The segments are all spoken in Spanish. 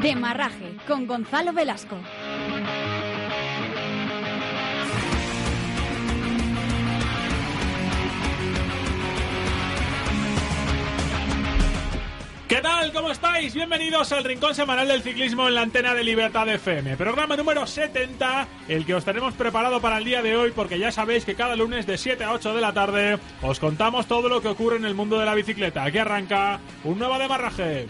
Demarraje con Gonzalo Velasco. ¿Qué tal? ¿Cómo estáis? Bienvenidos al Rincón Semanal del Ciclismo en la antena de Libertad FM. Programa número 70, el que os tenemos preparado para el día de hoy, porque ya sabéis que cada lunes de 7 a 8 de la tarde os contamos todo lo que ocurre en el mundo de la bicicleta. Aquí arranca un nuevo demarraje.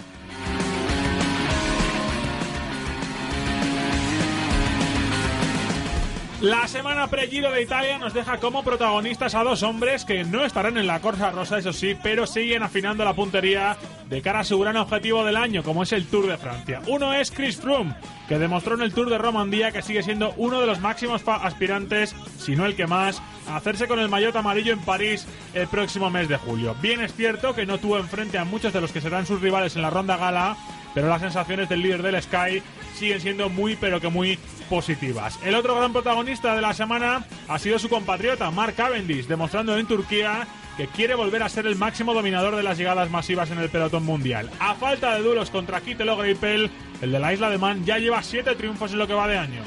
La semana pre-Giro de Italia nos deja como protagonistas a dos hombres que no estarán en la Corsa Rosa, eso sí, pero siguen afinando la puntería de cara a su gran objetivo del año, como es el Tour de Francia. Uno es Chris Froome, que demostró en el Tour de Romandía que sigue siendo uno de los máximos aspirantes, si no el que más, a hacerse con el maillot amarillo en París el próximo mes de julio. Bien es cierto que no tuvo enfrente a muchos de los que serán sus rivales en la ronda gala, pero las sensaciones del líder del Sky siguen siendo muy pero que muy positivas. El otro gran protagonista de la semana ha sido su compatriota Mark Cavendish, demostrando en Turquía que quiere volver a ser el máximo dominador de las llegadas masivas en el pelotón mundial. A falta de duros contra Kittel Greipel, el de la isla de Man ya lleva siete triunfos en lo que va de año.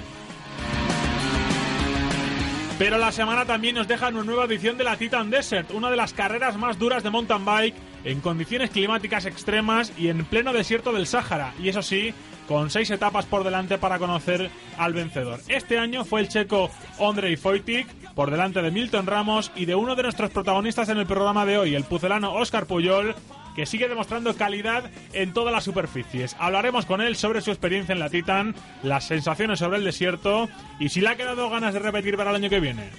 Pero la semana también nos deja una nueva edición de la Titan Desert, una de las carreras más duras de mountain bike en condiciones climáticas extremas y en pleno desierto del Sáhara. Y eso sí, con seis etapas por delante para conocer al vencedor. Este año fue el checo Andrei Foytik, por delante de Milton Ramos y de uno de nuestros protagonistas en el programa de hoy, el pucelano Oscar Puyol, que sigue demostrando calidad en todas las superficies. Hablaremos con él sobre su experiencia en la Titan, las sensaciones sobre el desierto y si le ha quedado ganas de repetir para el año que viene.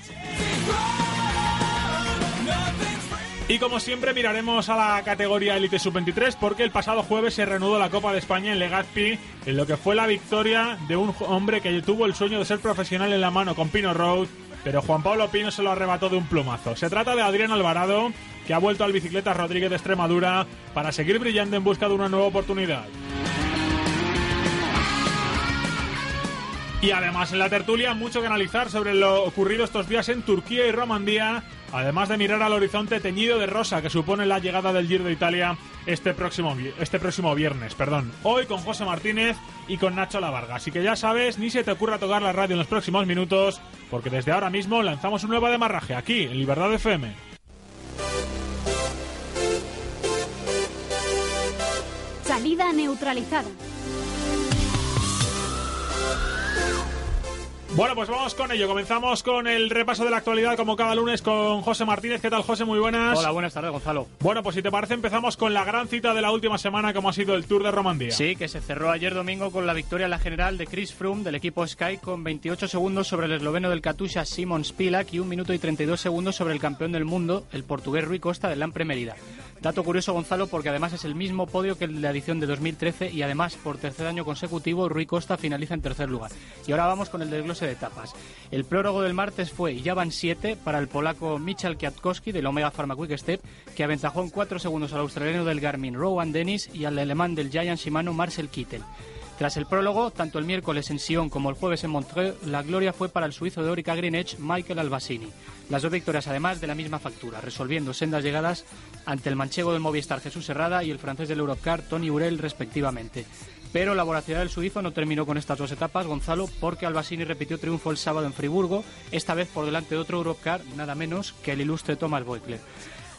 Y como siempre miraremos a la categoría Elite Sub-23 porque el pasado jueves se reanudó la Copa de España en Legazpi en lo que fue la victoria de un hombre que tuvo el sueño de ser profesional en la mano con Pino Road, pero Juan Pablo Pino se lo arrebató de un plumazo. Se trata de Adrián Alvarado, que ha vuelto al bicicleta Rodríguez de Extremadura para seguir brillando en busca de una nueva oportunidad. Y además en la tertulia mucho que analizar sobre lo ocurrido estos días en Turquía y Romandía, además de mirar al horizonte teñido de rosa que supone la llegada del Giro de Italia este próximo, este próximo viernes. Perdón. Hoy con José Martínez y con Nacho Lavarga. Así que ya sabes, ni se te ocurra tocar la radio en los próximos minutos, porque desde ahora mismo lanzamos un nuevo demarraje aquí en Libertad FM. Salida neutralizada. Bueno, pues vamos con ello. Comenzamos con el repaso de la actualidad como cada lunes con José Martínez. ¿Qué tal, José? Muy buenas. Hola, buenas tardes, Gonzalo. Bueno, pues si te parece empezamos con la gran cita de la última semana como ha sido el Tour de Romandía. Sí, que se cerró ayer domingo con la victoria en la general de Chris Froome del equipo Sky con 28 segundos sobre el esloveno del Katusha Simon Spilak y un minuto y 32 segundos sobre el campeón del mundo, el portugués Rui Costa del Lampre Mérida. Dato curioso, Gonzalo, porque además es el mismo podio que la edición de 2013 y además por tercer año consecutivo Rui Costa finaliza en tercer lugar. Y ahora vamos con el desglose de etapas. El prólogo del martes fue ya van 7 para el polaco Michal Kwiatkowski del Omega Pharma Quick Step, que aventajó en 4 segundos al australiano del Garmin Rowan Dennis y al alemán del Giant Shimano Marcel Kittel. Tras el prólogo, tanto el miércoles en Sion como el jueves en Montreux, la gloria fue para el suizo de Orica Greenwich, Michael Albasini. Las dos victorias además de la misma factura, resolviendo sendas llegadas ante el manchego del Movistar Jesús Herrada y el francés del Eurocar Tony Urel respectivamente. Pero la voracidad del suizo no terminó con estas dos etapas, Gonzalo, porque Albasini repitió triunfo el sábado en Friburgo, esta vez por delante de otro Eurocar, nada menos que el ilustre Thomas Beukler.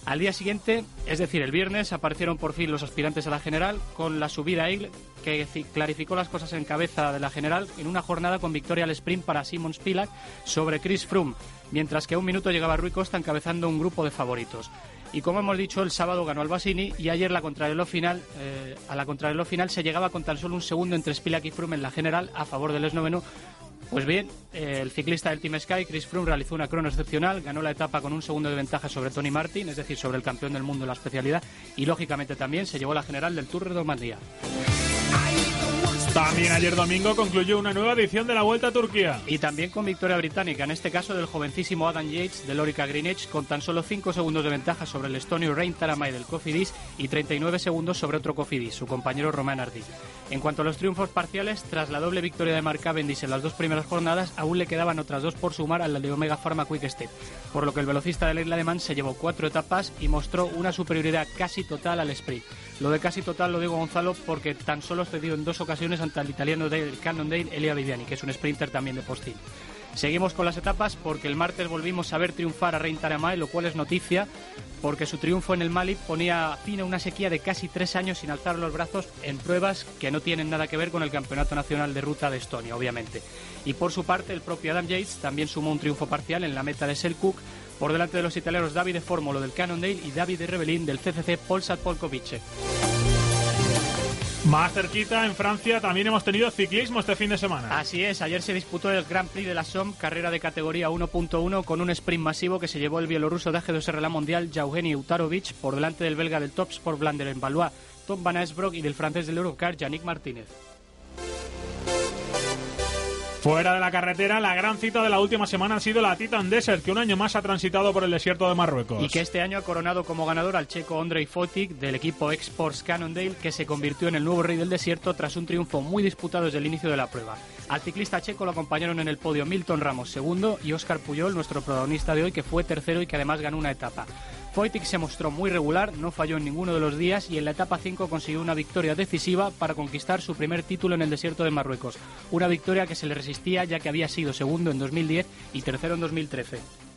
Al día siguiente, es decir, el viernes, aparecieron por fin los aspirantes a la general con la subida a que clarificó las cosas en cabeza de la general en una jornada con victoria al sprint para Simon Spilak sobre Chris Froome, mientras que a un minuto llegaba Rui Costa encabezando un grupo de favoritos. Y como hemos dicho, el sábado ganó Albasini y ayer la contrarreloj final, eh, a la contrarreloj final se llegaba con tan solo un segundo entre Spilak y Froome en la general a favor del esloveno Pues bien, eh, el ciclista del Team Sky, Chris Froome, realizó una crono excepcional, ganó la etapa con un segundo de ventaja sobre Tony Martin, es decir, sobre el campeón del mundo en la especialidad, y lógicamente también se llevó la general del Tour de Normandía. También ayer domingo concluyó una nueva edición de la Vuelta a Turquía. Y también con victoria británica, en este caso del jovencísimo Adam Yates del Orica Greenwich, con tan solo 5 segundos de ventaja sobre el estonio Rein Taramay del Cofidis y 39 segundos sobre otro Cofidis, su compañero Romain Ardi. En cuanto a los triunfos parciales, tras la doble victoria de Mark Cavendish en las dos primeras jornadas, aún le quedaban otras dos por sumar a la de Omega Pharma Quick Step, por lo que el velocista del isla alemán se llevó cuatro etapas y mostró una superioridad casi total al sprint. Lo de casi total lo digo Gonzalo porque tan solo cedido en dos ocasiones ante el italiano del Cannondale Elia Viviani, que es un sprinter también de postín. Seguimos con las etapas porque el martes volvimos a ver triunfar a Rein Taramay, lo cual es noticia porque su triunfo en el Mali ponía fin a una sequía de casi tres años sin alzar los brazos en pruebas que no tienen nada que ver con el Campeonato Nacional de Ruta de Estonia, obviamente. Y por su parte, el propio Adam Yates también sumó un triunfo parcial en la meta de Selkuk por delante de los italianos Davide Formolo del Cannondale y Davide Rebellin del CCC Polsat Polkovice. Más cerquita, en Francia, también hemos tenido ciclismo este fin de semana. Así es, ayer se disputó el Grand Prix de la Somme, carrera de categoría 1.1 con un sprint masivo que se llevó el bielorruso de AG2R la Mundial, Yauheni Utarovich, por delante del belga del Top Sport Blander en Valois, Tom Van Esbroek y del francés del Eurocar, Yannick Martínez. Fuera de la carretera, la gran cita de la última semana ha sido la Titan Desert, que un año más ha transitado por el desierto de Marruecos. Y que este año ha coronado como ganador al checo Andrei Fotik del equipo Exports Cannondale, que se convirtió en el nuevo rey del desierto tras un triunfo muy disputado desde el inicio de la prueba. Al ciclista checo lo acompañaron en el podio Milton Ramos segundo y Óscar Puyol, nuestro protagonista de hoy, que fue tercero y que además ganó una etapa. Foytik se mostró muy regular, no falló en ninguno de los días y en la etapa 5 consiguió una victoria decisiva para conquistar su primer título en el desierto de Marruecos. Una victoria que se le resistía ya que había sido segundo en 2010 y tercero en 2013.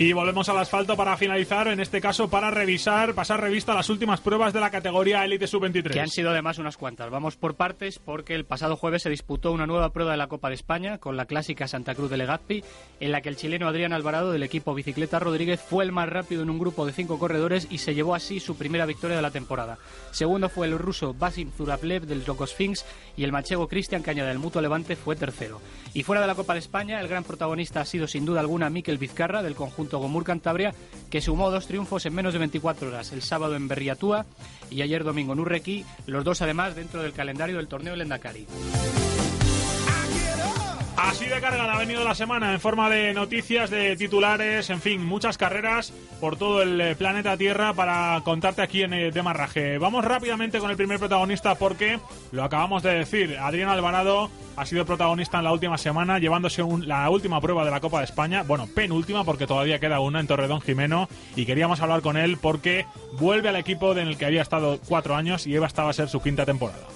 Y volvemos al asfalto para finalizar, en este caso para revisar, pasar revista a las últimas pruebas de la categoría Elite Sub-23. Que han sido además unas cuantas. Vamos por partes porque el pasado jueves se disputó una nueva prueba de la Copa de España con la clásica Santa Cruz de Legazpi, en la que el chileno Adrián Alvarado del equipo Bicicleta Rodríguez fue el más rápido en un grupo de cinco corredores y se llevó así su primera victoria de la temporada. Segundo fue el ruso Basim Zuraplev del Sphinx y el manchego Cristian Caña del Mutuo Levante fue tercero. Y fuera de la Copa de España, el gran protagonista ha sido sin duda alguna Miquel Vizcarra del conjunto Gomur Cantabria, que sumó dos triunfos en menos de 24 horas, el sábado en Berriatúa y ayer domingo en Urrequi, los dos además dentro del calendario del torneo Lendakari. Así de cargada ha venido la semana en forma de noticias, de titulares, en fin, muchas carreras por todo el eh, planeta Tierra para contarte aquí en eh, Demarraje. Vamos rápidamente con el primer protagonista porque lo acabamos de decir, Adrián Alvarado ha sido protagonista en la última semana llevándose la última prueba de la Copa de España, bueno, penúltima porque todavía queda una en Torredón Jimeno y queríamos hablar con él porque vuelve al equipo en el que había estado cuatro años y Eva estaba a ser su quinta temporada.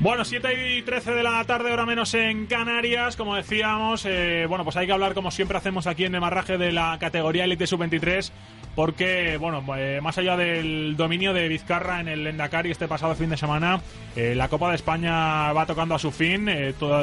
Bueno, 7 y 13 de la tarde, ahora menos en Canarias. Como decíamos, eh, bueno, pues hay que hablar, como siempre hacemos aquí en Demarraje, de la categoría Elite Sub-23. Porque, bueno, eh, más allá del dominio de Vizcarra en el Endacari este pasado fin de semana, eh, la Copa de España va tocando a su fin.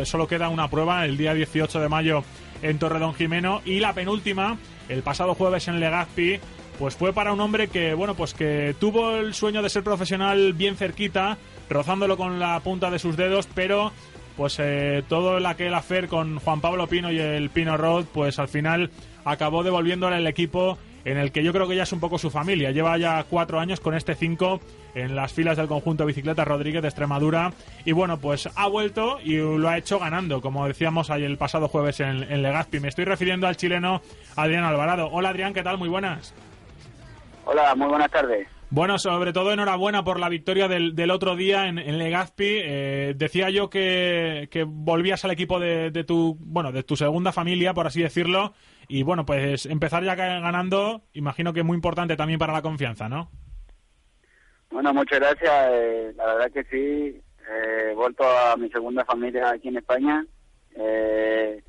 solo queda una prueba el día 18 de mayo en Torredón Jimeno. Y la penúltima, el pasado jueves en Legazpi, pues fue para un hombre que, bueno, pues que tuvo el sueño de ser profesional bien cerquita rozándolo con la punta de sus dedos, pero pues eh, todo el aquel afer con Juan Pablo Pino y el Pino Road, pues al final acabó devolviéndole el equipo en el que yo creo que ya es un poco su familia. Lleva ya cuatro años con este cinco en las filas del conjunto Bicicleta Rodríguez de Extremadura. Y bueno, pues ha vuelto y lo ha hecho ganando, como decíamos ayer el pasado jueves en, en Legazpi. Me estoy refiriendo al chileno Adrián Alvarado. Hola Adrián, ¿qué tal? Muy buenas. Hola, muy buenas tardes. Bueno, sobre todo enhorabuena por la victoria del, del otro día en, Legazpi. Eh, decía yo que, volvías al equipo de, de, tu bueno de tu segunda familia, por así decirlo. Y bueno, pues empezar ya ganando, imagino que es muy importante también para la confianza, ¿no? Bueno, muchas gracias. Eh, la verdad que sí. Eh, he vuelto a mi segunda familia aquí en España. Eh,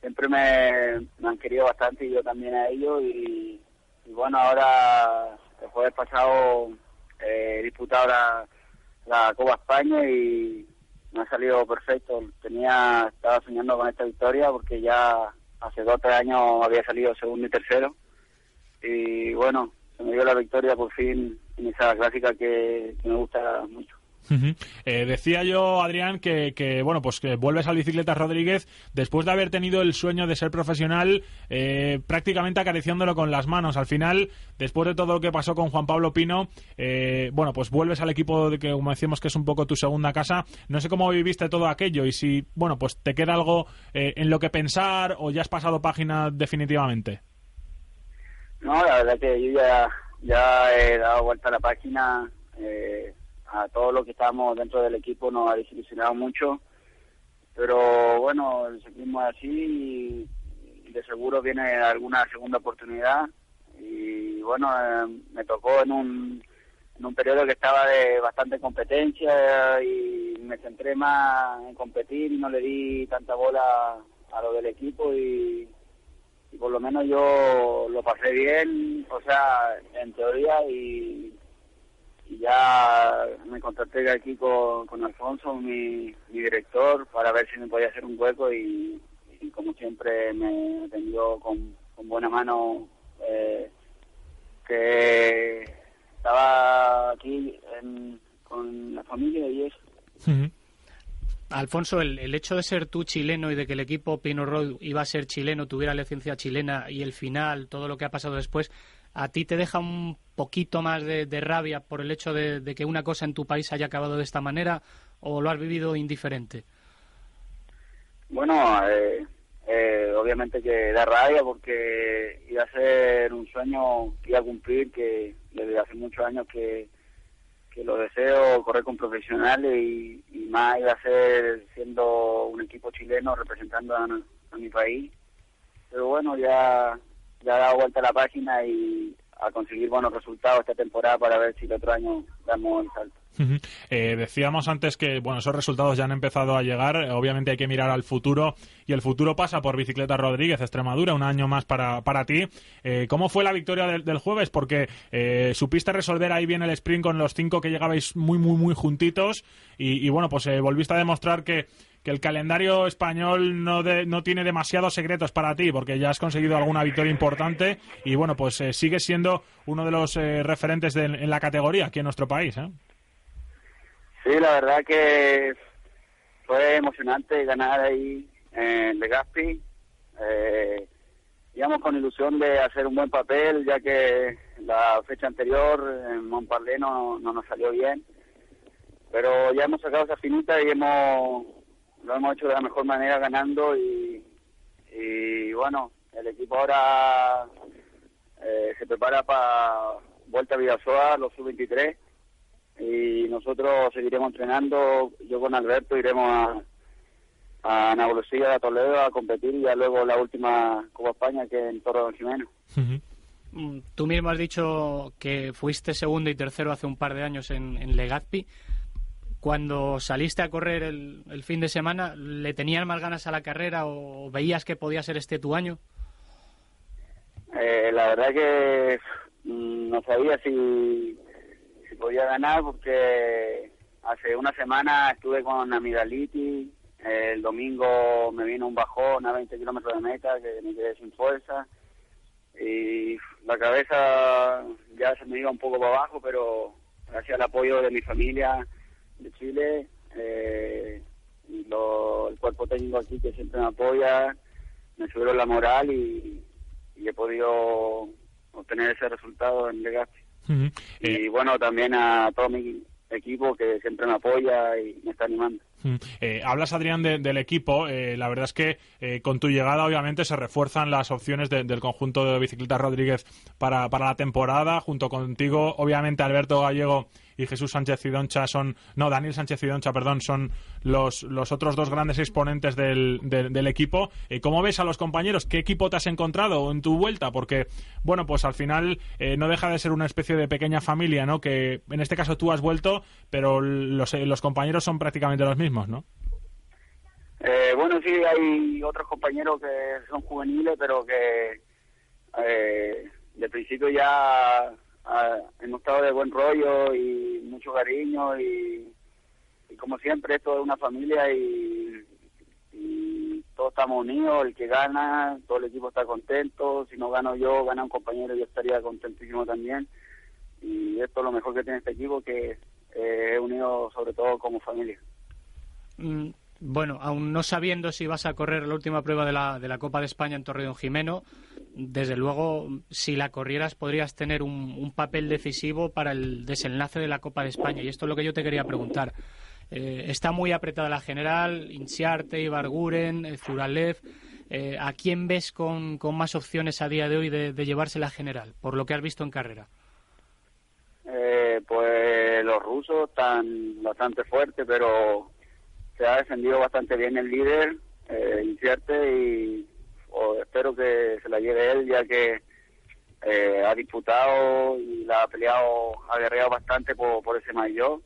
siempre me, me, han querido bastante y yo también a ellos. Y, y bueno, ahora el jueves pasado he disputado la, la Copa España y me ha salido perfecto. Tenía, estaba soñando con esta victoria porque ya hace dos o tres años había salido segundo y tercero. Y bueno, se me dio la victoria por fin en esa clásica que me gusta mucho. Eh, decía yo, Adrián, que, bueno, pues que vuelves al bicicleta Rodríguez después de haber tenido el sueño de ser profesional eh, prácticamente acariciándolo con las manos. Al final, después de todo lo que pasó con Juan Pablo Pino, eh, bueno, pues vuelves al equipo de que, como decimos, que es un poco tu segunda casa. No sé cómo viviste todo aquello y si, bueno, pues te queda algo en lo que pensar o ya has pasado página definitivamente. No, la verdad que yo ya, ya he dado vuelta a la página. Eh, a todos los que estamos dentro del equipo nos ha desilusionado mucho, pero bueno, el ciclismo es así y de seguro viene alguna segunda oportunidad. Y bueno, eh, me tocó en un, en un periodo que estaba de bastante competencia y me centré más en competir y no le di tanta bola a lo del equipo y, y por lo menos yo lo pasé bien, o sea, en teoría y y ya me contacté aquí con, con Alfonso, mi, director, para ver si me podía hacer un hueco y, como siempre me atendió con, con buena mano eh, que estaba aquí con la familia y eso. Alfonso, el, el, hecho de ser tú chileno y de que el equipo Pino Road iba a ser chileno, tuviera licencia chilena y el final, todo lo que ha pasado después, ¿a ti te deja un poquito más de, rabia por el hecho de, que una cosa en tu país haya acabado de esta manera o lo has vivido indiferente? Bueno, eh, eh, obviamente que da rabia porque iba a ser un sueño que iba a cumplir que desde hace muchos años que, que lo deseo correr con profesionales y, más iba a ser siendo un equipo chileno representando a, a mi país. Pero bueno, ya ya ha dado vuelta a la página y a conseguir buenos resultados esta temporada para ver si el otro año damos el salto. Eh, decíamos antes que bueno esos resultados ya han empezado a llegar. Obviamente hay que mirar al futuro y el futuro pasa por Bicicleta Rodríguez Extremadura, un año más para, para ti. Eh, ¿Cómo fue la victoria del, jueves? Porque eh, supiste resolver ahí bien el sprint con los cinco que llegabais muy muy muy juntitos y, bueno pues volviste a demostrar que que el calendario español no, no tiene demasiados secretos para ti, porque ya has conseguido alguna victoria importante y bueno, pues eh, sigues siendo uno de los eh, referentes en la categoría aquí en nuestro país. ¿eh? Sí, la verdad que fue emocionante ganar ahí en Legazpi. Eh, íbamos con ilusión de hacer un buen papel, ya que la fecha anterior en Montparlé no, no nos salió bien. Pero ya hemos sacado esa finita y hemos lo hemos hecho de la mejor manera ganando y, y bueno, el equipo ahora eh, se prepara para Vuelta a Vidasoa, los sub-23 y nosotros seguiremos entrenando, yo con Alberto iremos a, a Ana a Toledo a competir y ya luego la última Copa España que es en Torre de Jimeno. Mm, tú mismo has dicho que fuiste segundo y tercero hace un par de años en, en Legazpi cuando saliste a correr el, fin de semana, ¿le tenían más ganas a la carrera o veías que podía ser este tu año? Eh, la verdad que mm, no sabía si podía ganar porque hace una semana estuve con amigdalitis, el domingo me vino un bajón a 20 kilómetros de meta que me quedé sin fuerza y la cabeza ya se me iba un poco para abajo, pero gracias al apoyo de mi familia de Chile eh, y lo, el cuerpo técnico aquí que siempre me apoya, me subió la moral y, he podido obtener ese resultado en Legazpi. Y eh, bueno, también a todo mi equipo que siempre me apoya y me está animando. Eh, hablas, Adrián, del equipo. Eh, la verdad es que eh, con tu llegada, obviamente, se refuerzan las opciones del conjunto de Bicicletas Rodríguez para, para la temporada. Junto contigo, obviamente, Alberto Gallego y Jesús Sánchez Cidoncha son, no, Daniel Sánchez Cidoncha, perdón, son los, los otros dos grandes exponentes del, del, equipo. ¿Cómo ves a los compañeros? ¿Qué equipo te has encontrado en tu vuelta? Porque, bueno, pues al final no deja de ser una especie de pequeña familia, ¿no? Que en este caso tú has vuelto, pero los, los compañeros son prácticamente los mismos. ¿no? Eh, bueno, sí, hay otros compañeros que son juveniles, pero que eh, de principio ya ah, hemos estado de buen rollo y mucho cariño y, como siempre esto es una familia y, todos estamos unidos, el que gana, todo el equipo está contento, si no gano yo, gana un compañero, yo estaría contentísimo también y esto es lo mejor que tiene este equipo que eh, es unido sobre todo como familia. Bueno, aún no sabiendo si vas a correr la última prueba de la, de la Copa de España en Torreón Jimeno, desde luego, si la corrieras podrías tener un, un papel decisivo para el desenlace de la Copa de España. Y esto es lo que yo te quería preguntar. Eh, está muy apretada la general, Inciarte, Ibarguren, eh, Zuralev. Eh, ¿A quién ves con, con, más opciones a día de hoy de, de, llevarse la general, por lo que has visto en carrera? Eh, pues los rusos están bastante fuertes, pero se ha defendido bastante bien el líder, eh, Incierte, y espero que se la lleve él, ya que eh, ha disputado y la ha peleado, ha guerreado bastante por, ese mayor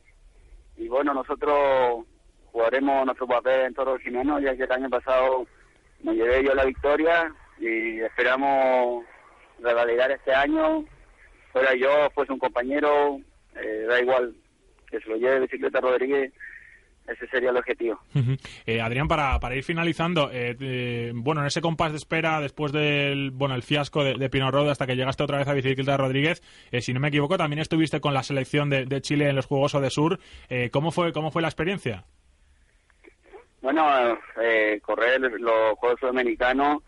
y bueno, nosotros jugaremos nuestro papel en Toro Jimeno, ya que el año pasado me llevé yo la victoria y esperamos revalidar este año. Fuera yo, fuese un compañero, eh, da igual que se lo lleve bicicleta Rodríguez, ese sería el objetivo. Uh -huh. eh, Adrián, para, para ir finalizando, eh, eh, bueno, en ese compás de espera después del bueno el fiasco de, de Pino hasta que llegaste otra vez a Bicicleta Rodríguez, eh, si no me equivoco, también estuviste con la selección de, de Chile en los Juegos de Sur. Eh, ¿cómo, fue, ¿Cómo fue la experiencia? Bueno, eh, correr los Juegos Sudamericanos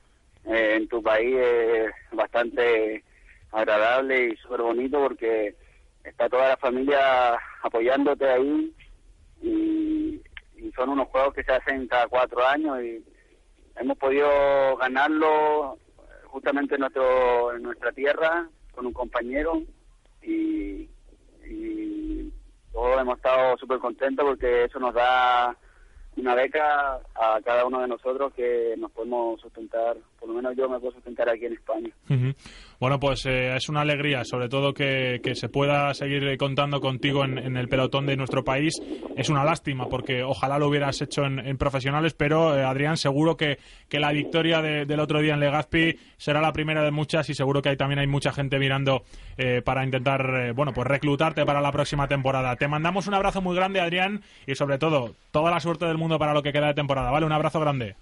en tu país es bastante agradable y súper bonito porque está toda la familia apoyándote ahí y, son unos juegos que se hacen cada cuatro años y hemos podido ganarlo justamente en, nuestro, en nuestra tierra con un compañero y, y todos hemos estado súper contentos porque eso nos da una beca a cada uno de nosotros que nos podemos sustentar, por lo menos yo me puedo sustentar aquí en España. Bueno, pues eh, es una alegría, sobre todo que, que se pueda seguir contando contigo en, el pelotón de nuestro país. Es una lástima porque ojalá lo hubieras hecho en, profesionales, pero eh, Adrián, seguro que, que la victoria de, del otro día en Legazpi será la primera de muchas y seguro que hay, también hay mucha gente mirando eh, para intentar, bueno, pues reclutarte para la próxima temporada. Te mandamos un abrazo muy grande, Adrián, y sobre todo, toda la suerte del mundo para lo que queda de temporada. Vale, un abrazo grande.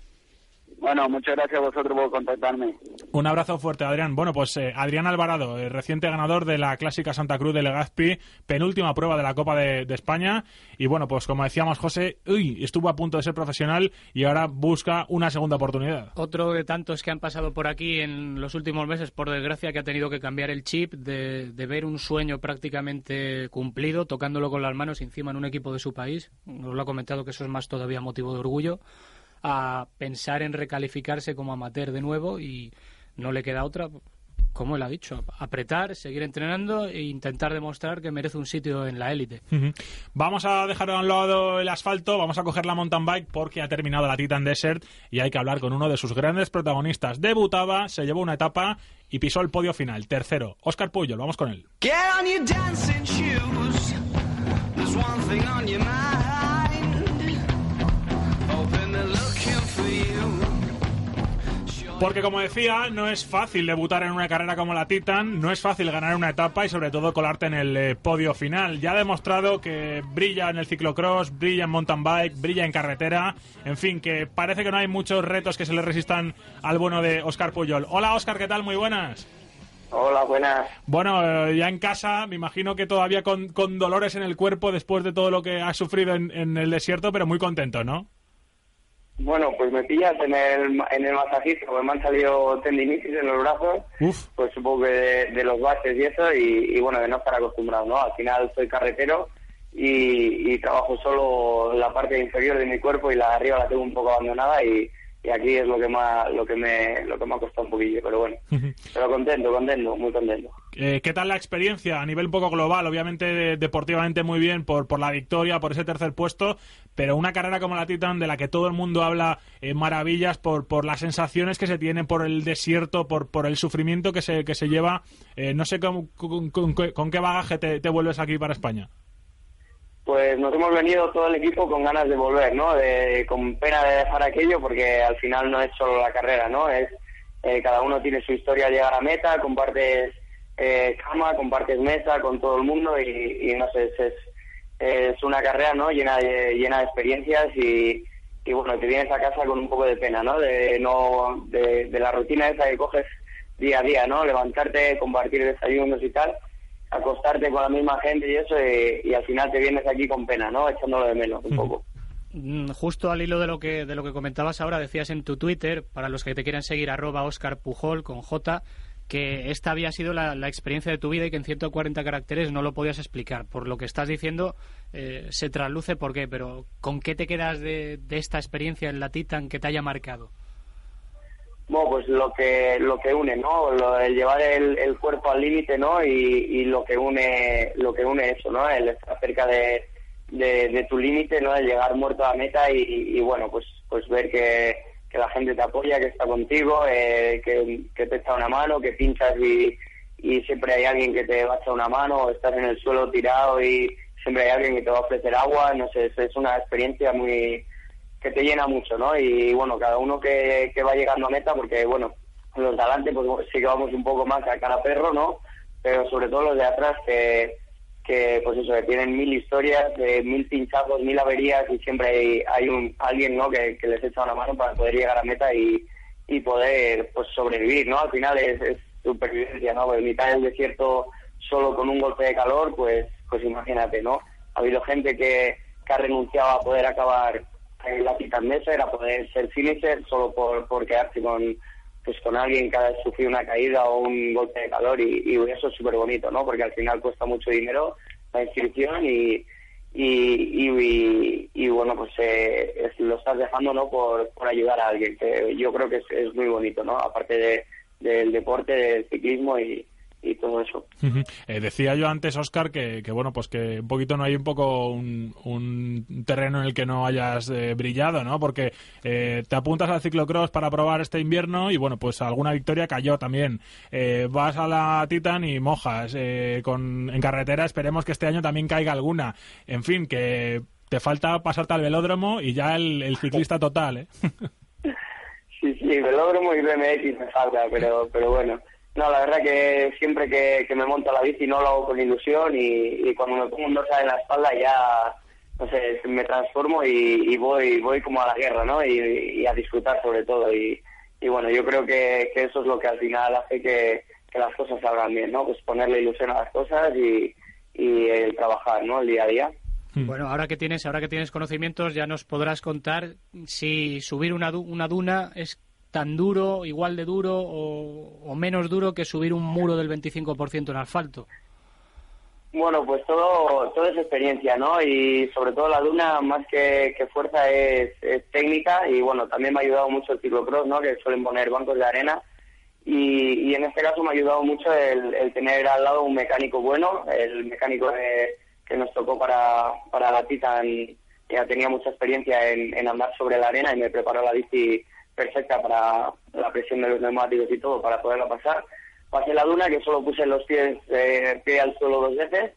Bueno, muchas gracias a vosotros por contactarme. Un abrazo fuerte, Adrián. Bueno, pues eh, Adrián Alvarado, el reciente ganador de la Clásica Santa Cruz de Legazpi, penúltima prueba de la Copa de, de, España. Y bueno, pues como decíamos, José, uy, estuvo a punto de ser profesional y ahora busca una segunda oportunidad. Otro de tantos que han pasado por aquí en los últimos meses, por desgracia, que ha tenido que cambiar el chip de, de ver un sueño prácticamente cumplido, tocándolo con las manos encima en un equipo de su país. Nos lo ha comentado que eso es más todavía motivo de orgullo a pensar en recalificarse como amateur de nuevo y no le queda otra, como él ha dicho, apretar, seguir entrenando e intentar demostrar que merece un sitio en la élite. Uh -huh. Vamos a dejar a un lado el asfalto, vamos a coger la mountain bike porque ha terminado la Titan Desert y hay que hablar con uno de sus grandes protagonistas. Debutaba, se llevó una etapa y pisó el podio final, tercero. Oscar Puyol, vamos con él. Get on your dancing shoes. There's one thing on your mind. Porque como decía, no es fácil debutar en una carrera como la Titan, no es fácil ganar una etapa y sobre todo colarte en el eh, podio final. Ya ha demostrado que brilla en el ciclocross, brilla en mountain bike, brilla en carretera, en fin, que parece que no hay muchos retos que se le resistan al bueno de Oscar Puyol. Hola Oscar, ¿qué tal? Muy buenas. Hola, buenas. Bueno, eh, ya en casa, me imagino que todavía con, con, dolores en el cuerpo después de todo lo que has sufrido en, en el desierto, pero muy contento, ¿no? Bueno, pues me pillas en el, en el masajista, porque me han salido tendinitis en los brazos, Uf. pues supongo que de, de los bases y eso, y, y, bueno, de no estar acostumbrado, ¿no? Al final soy carretero y, y, trabajo solo la parte inferior de mi cuerpo y la de arriba la tengo un poco abandonada y, y aquí es lo que más lo que me lo que me ha costado un poquillo pero bueno. Pero contento contento muy contento. Eh, qué tal la experiencia a nivel un poco global obviamente de, deportivamente muy bien por por la victoria por ese tercer puesto pero una carrera como la Titan de la que todo el mundo habla eh, maravillas por por las sensaciones que se tienen por el desierto por por el sufrimiento que se que se lleva eh, no sé con, con, con, con qué bagaje te, te vuelves aquí para España pues nos hemos venido todo el equipo con ganas de volver, ¿no? De, con pena de dejar aquello porque al final no es solo la carrera, ¿no? Es eh, cada uno tiene su historia al llegar a meta, compartes eh, cama, compartes mesa con todo el mundo y, no sé, es, es, una carrera no llena de, llena de experiencias y, y bueno, te vienes a casa con un poco de pena, ¿no? De, no, de, la rutina esa que coges día a día, ¿no? Levantarte, compartir desayunos y tal, acostarte con la misma gente y eso, y, al final te vienes aquí con pena, ¿no? Echándolo de menos un poco. Mm, justo al hilo de lo que de lo que comentabas ahora, decías en tu Twitter, para los que te quieran seguir, arroba Oscar Pujol con J, que esta había sido la, experiencia de tu vida y que en 140 caracteres no lo podías explicar. Por lo que estás diciendo, eh, se trasluce por qué, pero ¿con qué te quedas de, esta experiencia en la Titan que te haya marcado? Bueno, pues lo que lo que une, ¿no? Lo, el llevar el, cuerpo al límite, ¿no? Y, lo que une lo que une eso, ¿no? El estar cerca de, de, tu límite, ¿no? El llegar muerto a la meta y, y bueno, pues pues ver que que la gente te apoya, que está contigo, eh, que, te echa una mano, que pinchas y, siempre hay alguien que te va a echar una mano, o estás en el suelo tirado y siempre hay alguien que te va a ofrecer agua, no sé, es, una experiencia muy que te llena mucho, ¿no? Y bueno, cada uno que, que va llegando a meta, porque bueno, los de adelante pues sí que vamos un poco más a cara perro, ¿no? Pero sobre todo los de atrás que que pues eso, que tienen mil historias, mil pinchazos, mil averías y siempre hay, hay un, alguien ¿no? que, les echa una mano para poder llegar a meta y, y poder pues sobrevivir, ¿no? Al final es, es supervivencia, ¿no? En mitad del desierto solo con un golpe de calor, pues pues imagínate, ¿no? Ha habido gente que, que ha renunciado a poder acabar en la mesa, era poder ser finisher solo por, por quedarse con pues con alguien que ha sufrido una caída o un golpe de calor y, eso es súper bonito, ¿no? Porque al final cuesta mucho dinero la inscripción y, y, y, bueno, pues eh, lo estás dejando, ¿no? Por, por ayudar a alguien, que yo creo que es, es muy bonito, ¿no? Aparte de, del deporte, del ciclismo y, y todo eso. Eh, decía yo antes, Oscar, que, bueno, pues que un poquito no hay un poco un, terreno en el que no hayas eh, brillado, ¿no? Porque eh, te apuntas al ciclocross para probar este invierno y bueno, pues alguna victoria cayó también. vas a la Titan y mojas con, en carretera, esperemos que este año también caiga alguna. En fin, que te falta pasarte al velódromo y ya el, ciclista total, ¿eh? sí, sí, velódromo y BMX me falta, pero, pero bueno. No, la verdad que siempre que, me monto a la bici no lo hago con ilusión y, cuando me pongo un dorsal en la espalda ya, no sé, me transformo y, voy voy como a la guerra, ¿no? Y, a disfrutar sobre todo. Y, bueno, yo creo que, eso es lo que al final hace que, las cosas salgan bien, ¿no? Pues ponerle ilusión a las cosas y, el trabajar, ¿no? El día a día. Hmm. Bueno, ahora que tienes, ahora que tienes conocimientos, ya nos podrás contar si subir una, una duna es tan duro, igual de duro o, menos duro que subir un muro del 25% en asfalto? Bueno, pues todo, todo es experiencia, ¿no? Y sobre todo la duna, más que, fuerza, es, técnica. Y bueno, también me ha ayudado mucho el ciclocross, ¿no? Que suelen poner bancos de arena. Y, en este caso me ha ayudado mucho el, tener al lado un mecánico bueno, el mecánico que nos tocó para, para la Titan, ya tenía mucha experiencia en, en andar sobre la arena y me preparó la bici perfecta para la presión de los neumáticos y todo para poderla pasar. Pasé la duna, que solo puse los pies eh, al suelo dos veces,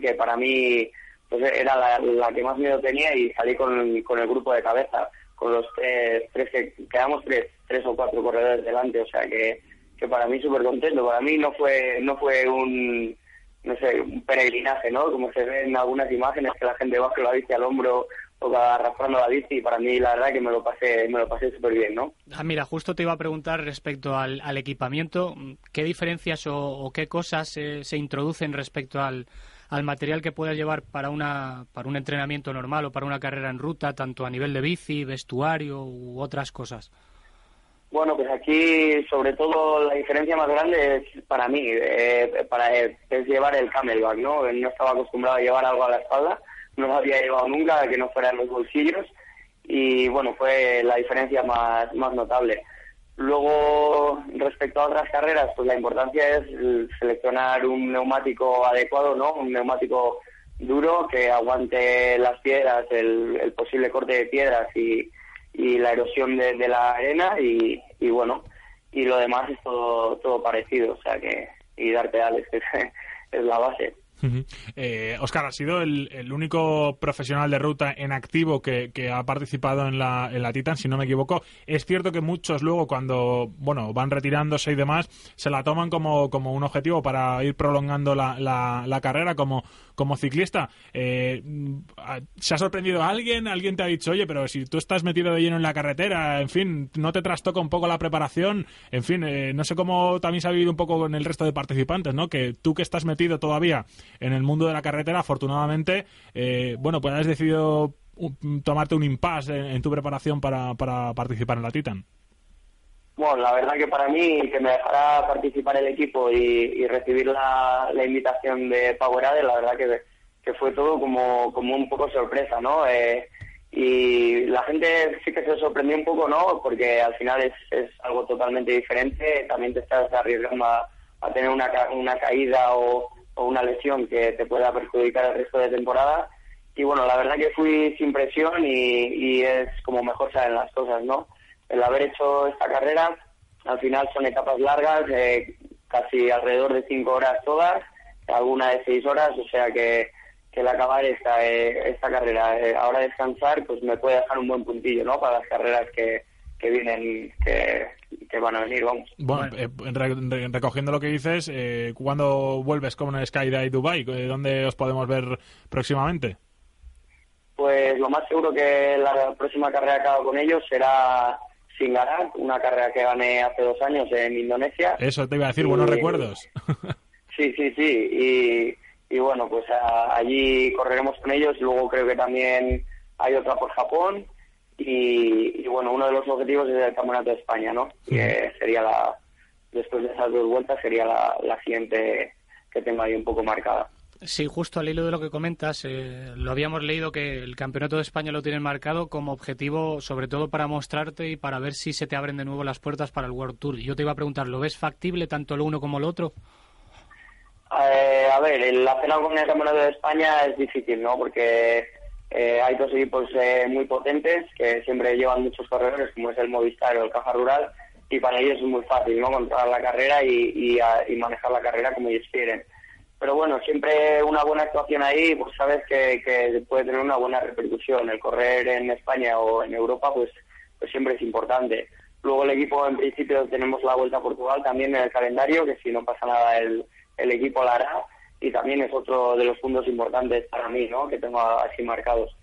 que para mí pues era la, que más miedo tenía y salí con, con el grupo de cabeza, con los tres, que quedamos tres, tres o cuatro corredores delante, o sea que, que para mí súper contento. Para mí no fue, no fue un, no sé, un peregrinaje, ¿no? Como se ve en algunas imágenes que la gente baja la bici al hombro o arrastrando la bici y para mí la verdad que me lo pasé me lo pasé súper bien, ¿no? Ah, mira, justo te iba a preguntar respecto al, equipamiento, ¿qué diferencias o, qué cosas se introducen respecto al, al material que puedas llevar para una para un entrenamiento normal o para una carrera en ruta, tanto a nivel de bici, vestuario u otras cosas? Bueno, pues aquí sobre todo la diferencia más grande es para mí, eh, para es llevar el camelback, ¿no? No estaba acostumbrado a llevar algo a la espalda no lo había llevado nunca, que no fuera en los bolsillos y bueno, fue la diferencia más, más notable. Luego, respecto a otras carreras, pues la importancia es seleccionar un neumático adecuado, ¿no? Un neumático duro que aguante las piedras, el, posible corte de piedras y, y la erosión de, la arena y, y, bueno, y lo demás es todo, todo parecido, o sea que, y dar pedales, que es la base. Oscar, ha sido el, único profesional de ruta en activo que, ha participado en la, la Titan, si no me equivoco. Es cierto que muchos luego cuando bueno van retirándose y demás, se la toman como, como un objetivo para ir prolongando la, la, carrera como, como ciclista. Eh, ¿Se ha sorprendido a alguien? ¿Alguien te ha dicho, oye, pero si tú estás metido de lleno en la carretera, en fin, no te trastoca un poco la preparación? En fin, eh, no sé cómo también se ha vivido un poco con el resto de participantes, ¿no? Que tú que estás metido todavía en el mundo de la carretera, afortunadamente, eh, bueno, pues has decidido tomarte un impasse en, tu preparación para, para, participar en la Titan. Bueno, la verdad que para mí, que me dejara participar el equipo y, recibir la, invitación de Powerade, la verdad que, que, fue todo como, como un poco sorpresa, ¿no? Eh, y la gente sí que se sorprendió un poco, ¿no? Porque al final es, es algo totalmente diferente, también te estás arriesgando a, a tener una, una caída o, o una lesión que te pueda perjudicar el resto de temporada. Y bueno, la verdad que fui sin presión y, es como mejor salen las cosas, ¿no? El haber hecho esta carrera, al final son etapas largas, casi alrededor de cinco horas todas, alguna de seis horas, o sea que, que el acabar esta, eh, esta carrera, eh, ahora descansar, pues me puede dejar un buen puntillo, ¿no? Para las carreras que, que vienen, que, que van a venir, vamos. Bueno, eh, recogiendo lo que dices, eh, ¿cuándo vuelves con Skydive Dubai? Eh, ¿Dónde os podemos ver próximamente? Pues lo más seguro que la próxima carrera que hago con ellos será Una carrera que gané hace dos años en Indonesia. Eso te iba a decir, buenos recuerdos. sí, sí, sí. Y, y bueno, pues allí correremos con ellos. Luego creo que también hay otra por Japón y, bueno, uno de los objetivos es el Campeonato de España, ¿no? Que sería la, después de esas dos vueltas, sería la, la siguiente que tengo ahí un poco marcada. Sí, justo al hilo de lo que comentas, eh, lo habíamos leído que el Campeonato de España lo tienen marcado como objetivo, sobre todo para mostrarte y para ver si se te abren de nuevo las puertas para el World Tour. Y yo te iba a preguntar, ¿lo ves factible tanto lo uno como lo otro? Eh, a ver, el hacerlo con el Campeonato de España es difícil, ¿no? Porque eh, hay dos equipos eh, muy potentes que siempre llevan muchos corredores, como es el Movistar o el Caja Rural, y para ellos es muy fácil ¿no? controlar la carrera y, manejar la carrera como ellos quieren. Pero bueno, siempre una buena actuación ahí, pues sabes que, puede tener una buena repercusión. El correr en España o en Europa, pues, pues siempre es importante. Luego el equipo, en principio, tenemos la Vuelta a Portugal también en el calendario, que si no pasa nada el, el equipo la hará y también es otro de los puntos importantes para mí, ¿no? Que tengo así marcados.